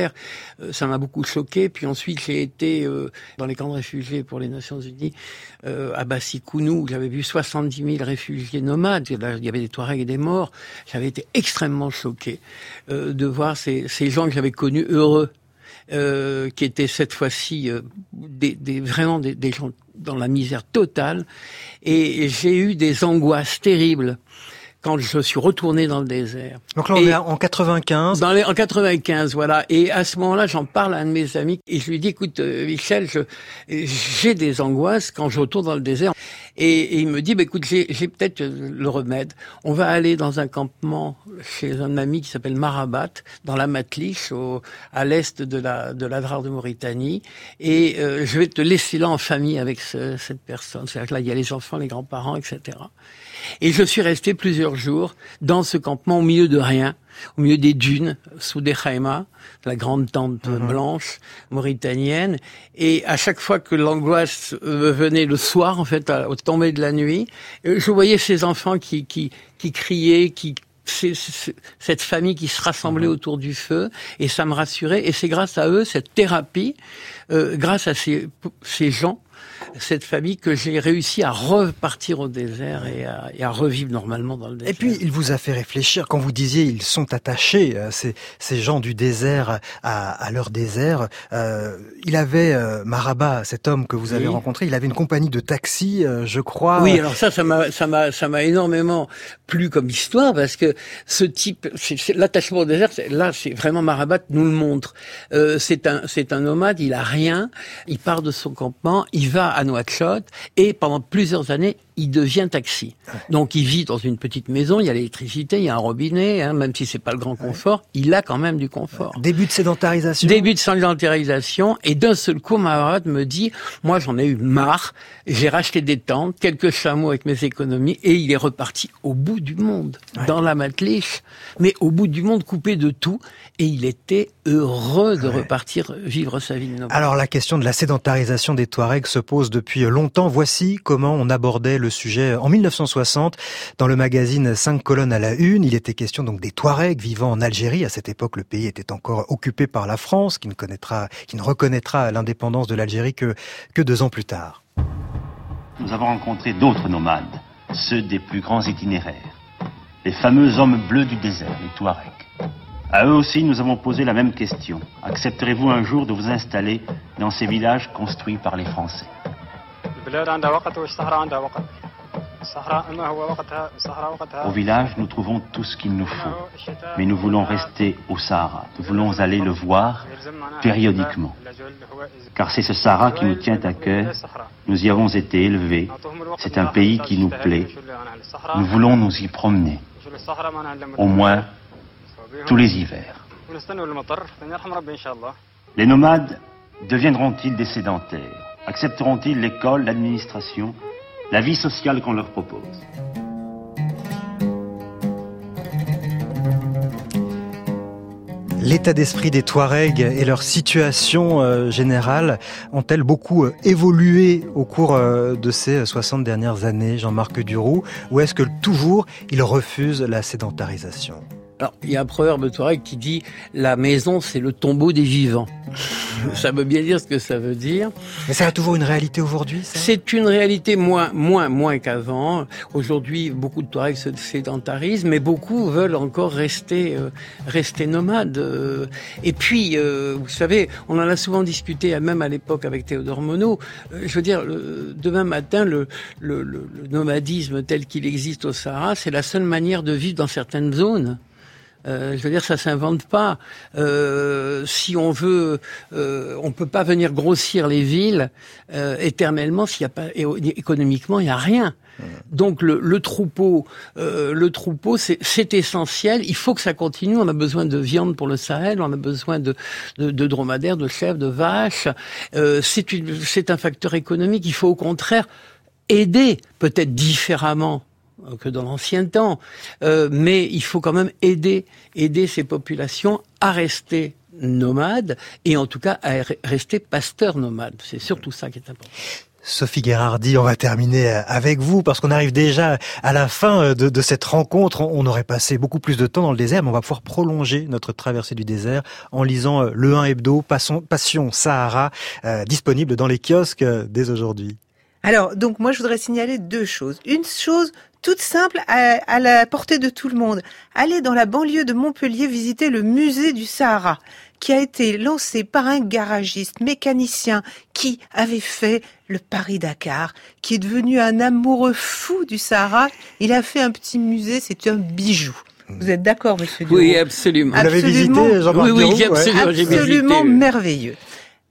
S7: Euh, ça m'a beaucoup choqué. Puis ensuite, j'ai été euh, dans les camps de réfugiés pour les Nations Unies euh, à Bassikounou. où J'avais vu 70 000 réfugiés nomades. Il y avait des Touaregs et des morts. J'avais été extrêmement choqué de voir ces, gens que j'avais connus heureux qui étaient cette fois-ci vraiment des gens dans la misère totale. Et j'ai eu des angoisses terribles quand je suis retourné dans le désert.
S5: Donc là, on est en 95.
S7: Dans les, en 95, voilà. Et à ce moment-là, j'en parle à un de mes amis et je lui dis, écoute, euh, Michel, j'ai des angoisses quand je retourne dans le désert. Et, il me dit, bah, écoute, j'ai peut-être le remède. On va aller dans un campement chez un ami qui s'appelle Marabat, dans la Matliche, au, à l'est de la de l'Adrar de Mauritanie. Et euh, je vais te laisser là en famille avec cette personne. C'est-à-dire que là, il y a les enfants, les grands-parents, etc. Et je suis resté plusieurs jours dans ce campement au milieu de rien, au milieu des dunes, sous des khaïmas, la grande tente mhm. blanche mauritanienne. Et à chaque fois que l'angoisse euh, venait le soir, en fait, au tomber de la nuit, euh, je voyais ces enfants qui, qui, qui criaient, qui cette famille qui se rassemblait mhm. autour du feu et ça me rassurait et c'est grâce à eux cette thérapie euh, grâce à ces, ces gens cette famille que j'ai réussi à repartir au désert et à, et à, revivre normalement dans le désert.
S5: Et puis, il vous a fait réfléchir quand vous disiez ils sont attachés, euh, ces, ces gens du désert à, à leur désert. Euh, il avait euh, Maraba, cet homme que vous avez rencontré, il avait une compagnie de taxi, euh, je crois.
S7: Oui, alors ça, ça m'a, ça m'a, ça m'a énormément plu comme histoire parce que ce type, l'attachement au désert, là, c'est vraiment Marabat nous le montre. Euh, c'est un, c'est un nomade, il a rien, il part de son campement, il va à Nouakchott et pendant plusieurs années, il devient taxi. Donc il vit dans une petite maison, il y a l'électricité, il y a un robinet, hein, même si c'est pas le grand confort, il a quand même du confort.
S5: Début de sédentarisation.
S7: Début de sédentarisation et d'un seul coup, Maharat me dit, moi j'en ai eu marre, j'ai racheté des tentes, quelques chameaux avec mes économies et il est reparti au bout du monde, dans la Matliche, mais au bout du monde coupé de tout et il était heureux de repartir vivre sa vie de
S5: Alors la question de la sédentarisation des Touaregs se pose depuis longtemps. Voici comment on abordait le sujet en 1960 dans le magazine 5 colonnes à la une. Il était question donc des Touaregs vivant en Algérie. À cette époque, le pays était encore occupé par la France, qui ne connaîtra, qui ne reconnaîtra l'indépendance de l'Algérie que, que deux ans plus tard.
S18: Nous avons rencontré d'autres nomades, ceux des plus grands itinéraires, les fameux hommes bleus du désert, les Touaregs. À eux aussi, nous avons posé la même question. Accepterez-vous un jour de vous installer dans ces villages construits par les Français? Au village, nous trouvons tout ce qu'il nous faut, mais nous voulons rester au Sahara. Nous voulons aller le voir périodiquement, car c'est ce Sahara qui nous tient à cœur. Nous y avons été élevés. C'est un pays qui nous plaît. Nous voulons nous y promener, au moins tous les hivers. Les nomades deviendront-ils des sédentaires? Accepteront-ils l'école, l'administration, la vie sociale qu'on leur propose?
S5: L'état d'esprit des Touaregs et leur situation euh, générale ont-elles beaucoup euh, évolué au cours euh, de ces 60 dernières années, Jean-Marc Duroux, ou est-ce que toujours ils refusent la sédentarisation?
S7: Alors, il y a un proverbe touareg qui dit la maison, c'est le tombeau des vivants. ça veut bien dire ce que ça veut dire.
S5: Mais ça a toujours une réalité aujourd'hui,
S7: C'est une réalité moins, moins, moins qu'avant. Aujourd'hui, beaucoup de Touaregs se sédentarisent, mais beaucoup veulent encore rester, euh, rester nomades. Euh. Et puis, euh, vous savez, on en a souvent discuté, même à l'époque avec Théodore Monod. je veux dire, demain matin, le, le, le nomadisme tel qu'il existe au Sahara, c'est la seule manière de vivre dans certaines zones. Euh, je veux dire, ça s'invente pas. Euh, si on veut, euh, on peut pas venir grossir les villes euh, éternellement s'il y a pas économiquement, il y a rien. Donc le, le troupeau, euh, le troupeau, c'est essentiel. Il faut que ça continue. On a besoin de viande pour le Sahel, on a besoin de, de, de dromadaires, de chèvres, de vaches. Euh, c'est un facteur économique. Il faut au contraire aider, peut-être différemment que dans l'ancien temps. Euh, mais il faut quand même aider, aider ces populations à rester nomades et en tout cas à rester pasteurs nomades. C'est surtout ça qui est important.
S5: Sophie Gherardi, on va terminer avec vous parce qu'on arrive déjà à la fin de, de, cette rencontre. On aurait passé beaucoup plus de temps dans le désert, mais on va pouvoir prolonger notre traversée du désert en lisant le 1 hebdo Passion, Passion Sahara, euh, disponible dans les kiosques euh, dès aujourd'hui.
S3: Alors, donc moi je voudrais signaler deux choses. Une chose toute simple à, la portée de tout le monde. Allez dans la banlieue de Montpellier visiter le musée du Sahara qui a été lancé par un garagiste mécanicien qui avait fait le Paris-Dakar, qui est devenu un amoureux fou du Sahara. Il a fait un petit musée, c'est un bijou. Vous êtes d'accord, monsieur Duroux
S7: Oui, absolument.
S5: Vous l'avez visité, Jean-Marc
S7: Oui, oui,
S5: ouais.
S7: absolument,
S3: Absolument
S7: visité.
S3: merveilleux.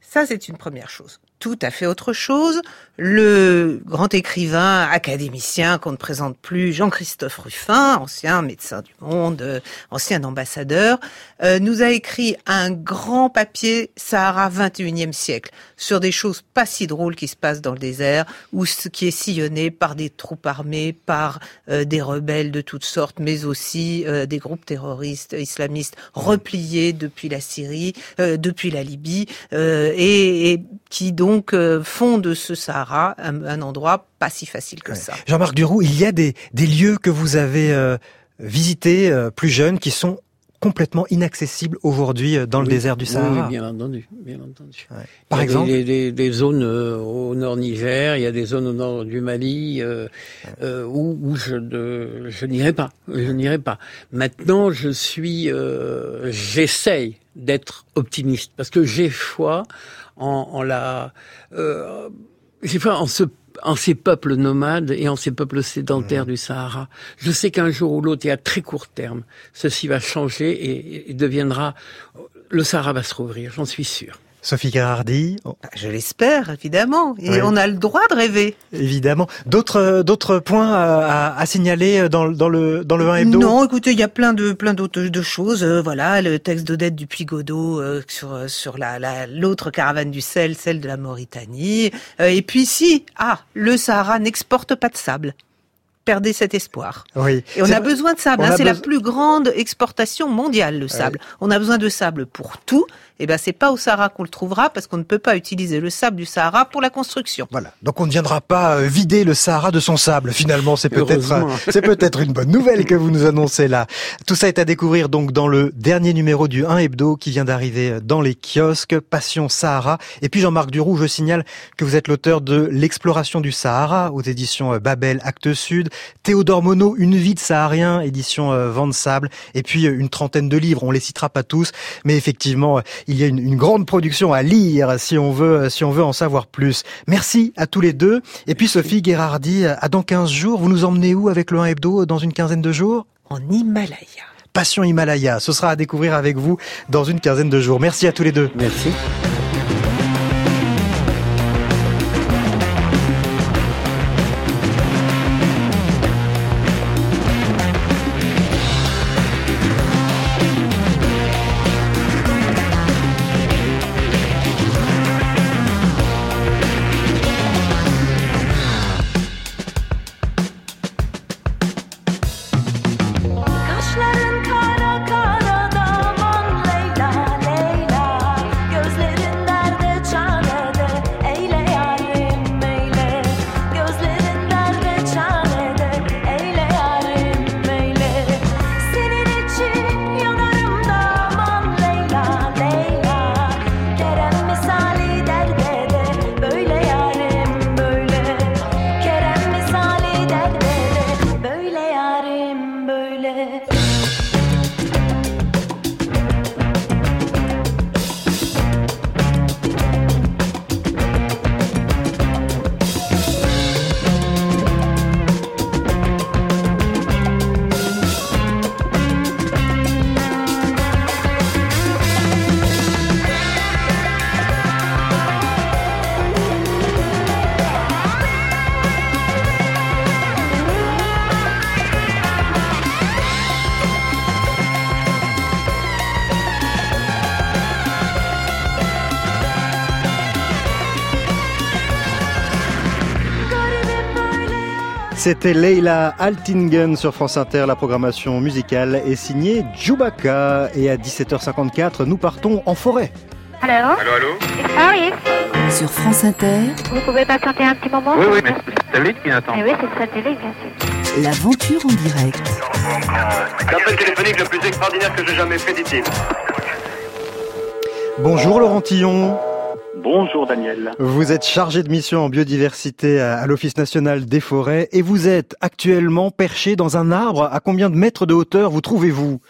S3: Ça, c'est une première chose. Tout à fait autre chose. Le grand écrivain académicien qu'on ne présente plus, Jean-Christophe Ruffin, ancien médecin du monde, euh, ancien ambassadeur, euh, nous a écrit un grand papier Sahara 21e siècle sur des choses pas si drôles qui se passent dans le désert, ou ce qui est sillonné par des troupes armées, par euh, des rebelles de toutes sortes, mais aussi euh, des groupes terroristes islamistes repliés depuis la Syrie, euh, depuis la Libye, euh, et, et qui donc euh, font de ce Sahara un, un endroit pas si facile que ça.
S5: Jean-Marc Duroux, il y a des, des lieux que vous avez euh, visités euh, plus jeunes qui sont complètement inaccessibles aujourd'hui dans le désert du Sahara.
S7: Oui, bien entendu, bien entendu.
S5: Par
S7: Il y a
S5: exemple
S7: des, des, des zones euh, au nord Niger, il y a des zones au nord du Mali euh, euh, où, où je ne je n'irai pas, je n'irai pas. Maintenant, je suis, euh, j'essaye d'être optimiste parce que j'ai foi en, en la, euh, foi en ce en ces peuples nomades et en ces peuples sédentaires du Sahara. Je sais qu'un jour ou l'autre, et à très court terme, ceci va changer et, et deviendra, le Sahara va se rouvrir, j'en suis sûr.
S5: Sophie Gérardi, oh,
S3: Je l'espère, évidemment. Et
S5: Oui.
S3: on a le droit de rêver.
S5: évidemment. D'autres euh, d'autres points à, à- à signaler dans, le- dans le dans le 1 hebdo?
S3: Non, écoutez, il y a plein de plein d'autres de choses. Euh, voilà, le texte d'Odette Dupuis Godot euh, sur euh, sur la la- l'autre caravane du sel, celle de la Mauritanie. Euh, et puis si, ah, le Sahara n'exporte pas de sable. Perdez cet espoir.
S5: Oui.
S3: Et on a besoin de sable. hein, c'est la plus grande exportation mondiale, le sable. On a besoin de sable pour tout. Et ben, c'est pas au Sahara qu'on le trouvera parce qu'on ne peut pas utiliser le sable du Sahara pour la construction.
S5: Voilà. Donc on ne viendra pas euh, vider le Sahara de son sable. Finalement, c'est peut-être euh, c'est peut-être une bonne nouvelle que vous nous annoncez là. Tout ça est à découvrir donc dans le dernier numéro du 1 hebdo qui vient d'arriver dans les kiosques Passion Sahara. Et puis Jean-Marc Duroux, je signale que vous êtes l'auteur de L'exploration du Sahara aux éditions euh, Babel Actes Sud, Théodore Monod Une vie de saharien édition euh, Vent de Sable et puis euh, une trentaine de livres, on les citera pas tous, mais effectivement, euh, il y a une, une grande production à lire si on veut si on veut en savoir plus. Merci à tous les deux. Et puis Sophie Guérardi, à dans 15 jours, vous nous emmenez où avec le 1 hebdo dans une quinzaine de jours?
S3: En Himalaya.
S5: Passion Himalaya, ce sera à découvrir avec vous dans une quinzaine de jours. Merci à tous les deux.
S7: Merci.
S5: C'était Leila Altingen sur France Inter. La programmation musicale est signée Djoubaka. Et à 17h54, nous partons en forêt.
S19: Allô
S17: Allô, allô
S19: Ah oui,
S15: Sur France Inter,
S19: vous pouvez patienter un petit moment
S17: Oui, oui, mais c'est satellite qui attend.
S19: Eh oui, c'est le satellite, bien sûr.
S15: l'aventure en direct.
S2: L'appel téléphonique le plus extraordinaire que j'ai jamais fait, dit-il.
S5: Bonjour Laurent Tillon.
S20: Bonjour Daniel.
S5: Vous êtes chargé de mission en biodiversité à l'Office national des forêts et vous êtes actuellement perché dans un arbre. À combien de mètres de hauteur vous trouvez-vous?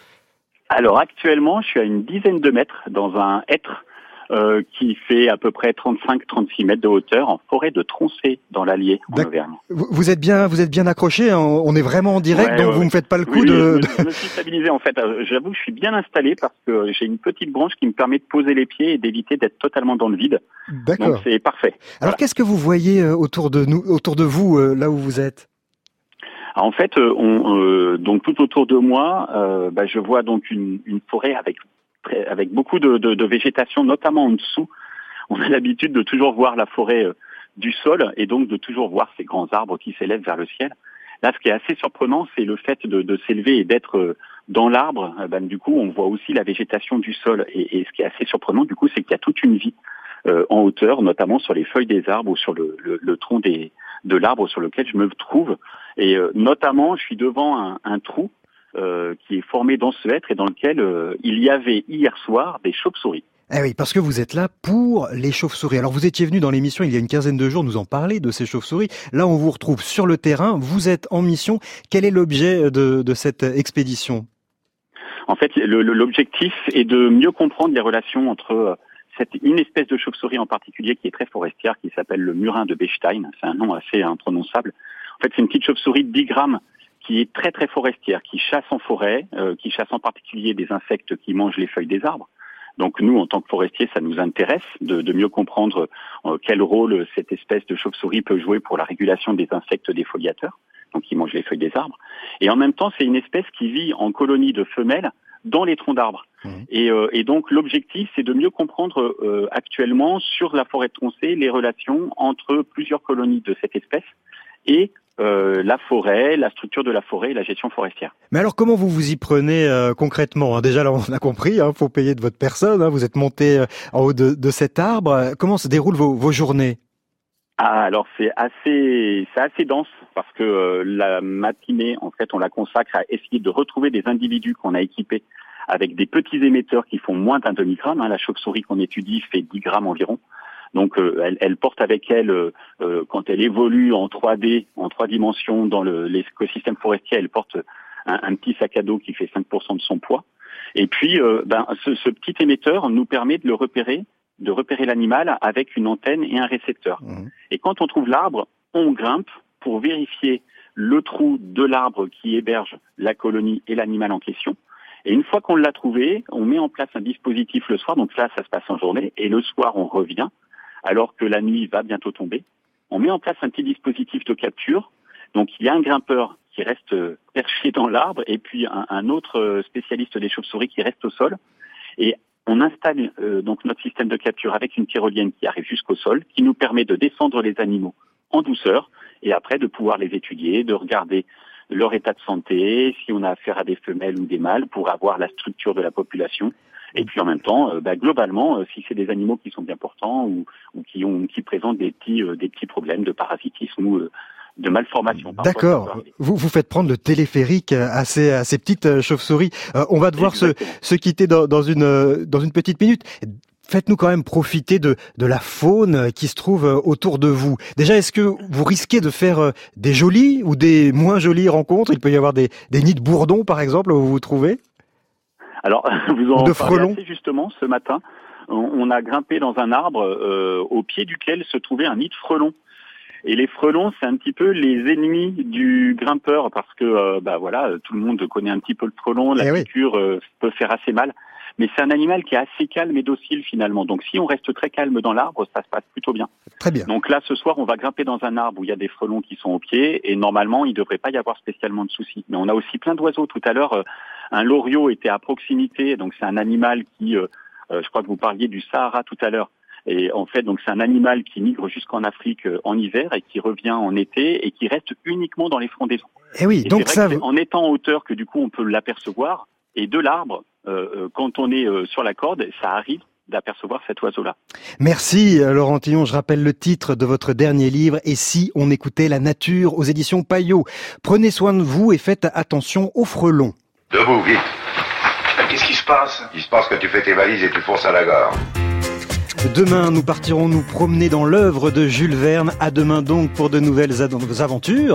S20: Alors actuellement, je suis à une dizaine de mètres dans un hêtre euh, qui fait à peu près 35-36 mètres de hauteur en forêt de Troncé dans l'Allier en Auvergne.
S5: Vous êtes bien, vous êtes bien accroché. hein, On est vraiment en direct,
S20: Ouais,
S5: donc
S20: ouais,
S5: vous
S20: ouais.
S5: me faites pas le coup
S20: Oui,
S5: de.
S20: Je, me- je me suis stabilisé en fait. Euh, J'avoue que je suis bien installé parce que j'ai une petite branche qui me permet de poser les pieds et d'éviter d'être totalement dans le vide. Donc
S5: D'accord.
S20: c'est parfait.
S5: Alors qu'est-ce que vous voyez euh, autour de nous, autour de vous, euh, là où vous êtes?
S20: Alors, en fait, on, euh, donc tout autour de moi, euh, bah, je vois donc une, une forêt avec avec beaucoup de, de- de végétation, notamment en dessous. On a l'habitude de toujours voir la forêt euh, du sol et donc de toujours voir ces grands arbres qui s'élèvent vers le ciel. Là, ce qui est assez surprenant, c'est le fait de, de s'élever et d'être euh, dans l'arbre. Euh, ben, du coup, on voit aussi la végétation du sol. Et, et ce qui est assez surprenant, du coup, c'est qu'il y a toute une vie euh, en hauteur, notamment sur les feuilles des arbres ou sur le, le- le tronc des, de l'arbre sur lequel je me trouve. Et euh, notamment, je suis devant un, un trou euh, qui est formé dans ce hêtre et dans lequel euh, il y avait hier soir des chauves-souris.
S5: Eh oui, parce que vous êtes là pour les chauves-souris. Alors vous étiez venu dans l'émission il y a une quinzaine de jours nous en parler de ces chauves-souris. Là, on vous retrouve sur le terrain. Vous êtes en mission. Quel est l'objet de, de cette expédition?
S20: En fait, l'objectif est de mieux comprendre les relations entre euh, cette, une espèce de chauve-souris en particulier qui est très forestière, qui s'appelle le murin de Bechstein. C'est un nom assez imprononçable. En fait, c'est une petite chauve-souris de 10 grammes qui est très très forestière, qui chasse en forêt, euh, qui chasse en particulier des insectes qui mangent les feuilles des arbres. Donc nous, en tant que forestiers, ça nous intéresse de, de mieux comprendre euh, quel rôle cette espèce de chauve-souris peut jouer pour la régulation des insectes défoliateurs, donc qui mangent les feuilles des arbres. Et en même temps, c'est une espèce qui vit en colonie de femelles dans les troncs d'arbres. Et, euh, et donc l'objectif, c'est de mieux comprendre euh, actuellement sur la forêt de Troncé les relations entre plusieurs colonies de cette espèce et euh, la forêt, la structure de la forêt et la gestion forestière.
S5: Mais alors comment vous vous y prenez euh, concrètement hein? Déjà là, on a compris, il faut payer de votre personne. hein, vous êtes monté euh, en haut de, de cet arbre. Comment se déroulent vos, vos journées?
S20: Ah, alors c'est assez, c'est assez dense parce que euh, la matinée, en fait, on la consacre à essayer de retrouver des individus qu'on a équipés avec des petits émetteurs qui font moins d'un demi-gramme. hein. La chauve-souris qu'on étudie fait 10 grammes environ. Donc, euh, elle, elle porte avec elle, euh, euh, quand elle évolue en 3D, en trois dimensions dans l'écosystème forestier, elle porte un, un petit sac à dos qui fait 5% de son poids. Et puis, euh, ben, ce, ce petit émetteur nous permet de le repérer, de repérer l'animal avec une antenne et un récepteur. Et quand on trouve l'arbre, on grimpe pour vérifier le trou de l'arbre qui héberge la colonie et l'animal en question. Et une fois qu'on l'a trouvé, on met en place un dispositif le soir, donc là ça se passe en journée, et le soir on revient, alors que la nuit va bientôt tomber. On met en place un petit dispositif de capture. Donc il y a un grimpeur qui reste euh, perché dans l'arbre, et puis un, autre euh, spécialiste des chauves-souris qui reste au sol. Et on installe euh, donc notre système de capture avec une tyrolienne qui arrive jusqu'au sol, qui nous permet de descendre les animaux en douceur, et après de pouvoir les étudier, de regarder leur état de santé, si on a affaire à des femelles ou des mâles, pour avoir la structure de la population. Et puis en même temps, euh, bah, globalement, euh, si c'est des animaux qui sont bien portants ou, ou qui ont qui présentent des petits euh, des petits problèmes de parasitisme ou de malformation.
S5: D'accord. Vous vous faites prendre le téléphérique à ces, à ces petites chauves-souris. Euh, on va devoir se, se quitter dans, dans une dans une petite minute. Faites-nous quand même profiter de, de la faune qui se trouve autour de vous. Déjà, est-ce que vous risquez de faire des jolies ou des moins jolies rencontres? Il peut y avoir des, des nids de bourdons, par exemple, où vous vous trouvez?
S20: Alors, vous en
S5: De
S20: parlez assez justement ce matin. On, on a grimpé dans un arbre euh, au pied duquel se trouvait un nid de frelons. Et les frelons, c'est un petit peu les ennemis du grimpeur parce que, euh, bah voilà, tout le monde connaît un petit peu le frelon, la piqûre euh, peut faire assez mal. Mais c'est un animal qui est assez calme et docile finalement. Donc si on reste très calme dans l'arbre, ça se passe plutôt bien.
S5: Très bien.
S20: Donc là, ce soir, on va grimper dans un arbre où il y a des frelons qui sont au pied et normalement, il ne devrait pas y avoir spécialement de soucis. Mais on a aussi plein d'oiseaux. Tout à l'heure, euh, un loriot était à proximité. Donc c'est un animal qui, euh, euh, je crois que vous parliez du Sahara tout à l'heure. Et en fait, donc c'est un animal qui migre jusqu'en Afrique euh, en hiver et qui revient en été et qui reste uniquement dans les frondaisons.
S5: Eh oui,
S20: Et
S5: donc
S20: c'est
S5: ça.
S20: en étant en hauteur que du coup on peut l'apercevoir. Et de l'arbre, euh, euh, quand on est euh, sur la corde, ça arrive d'apercevoir cet oiseau-là.
S5: Merci Laurent Tillon. Je rappelle le titre de votre dernier livre Et si on écoutait la nature aux éditions Payot. Prenez soin de vous et faites attention aux frelons.
S21: Debout, vite. Qu'est-ce qui se passe Il se passe que tu fais tes valises et tu fonces à la gare.
S5: Demain, nous partirons nous promener dans l'œuvre de Jules Verne. À demain donc pour de nouvelles aventures.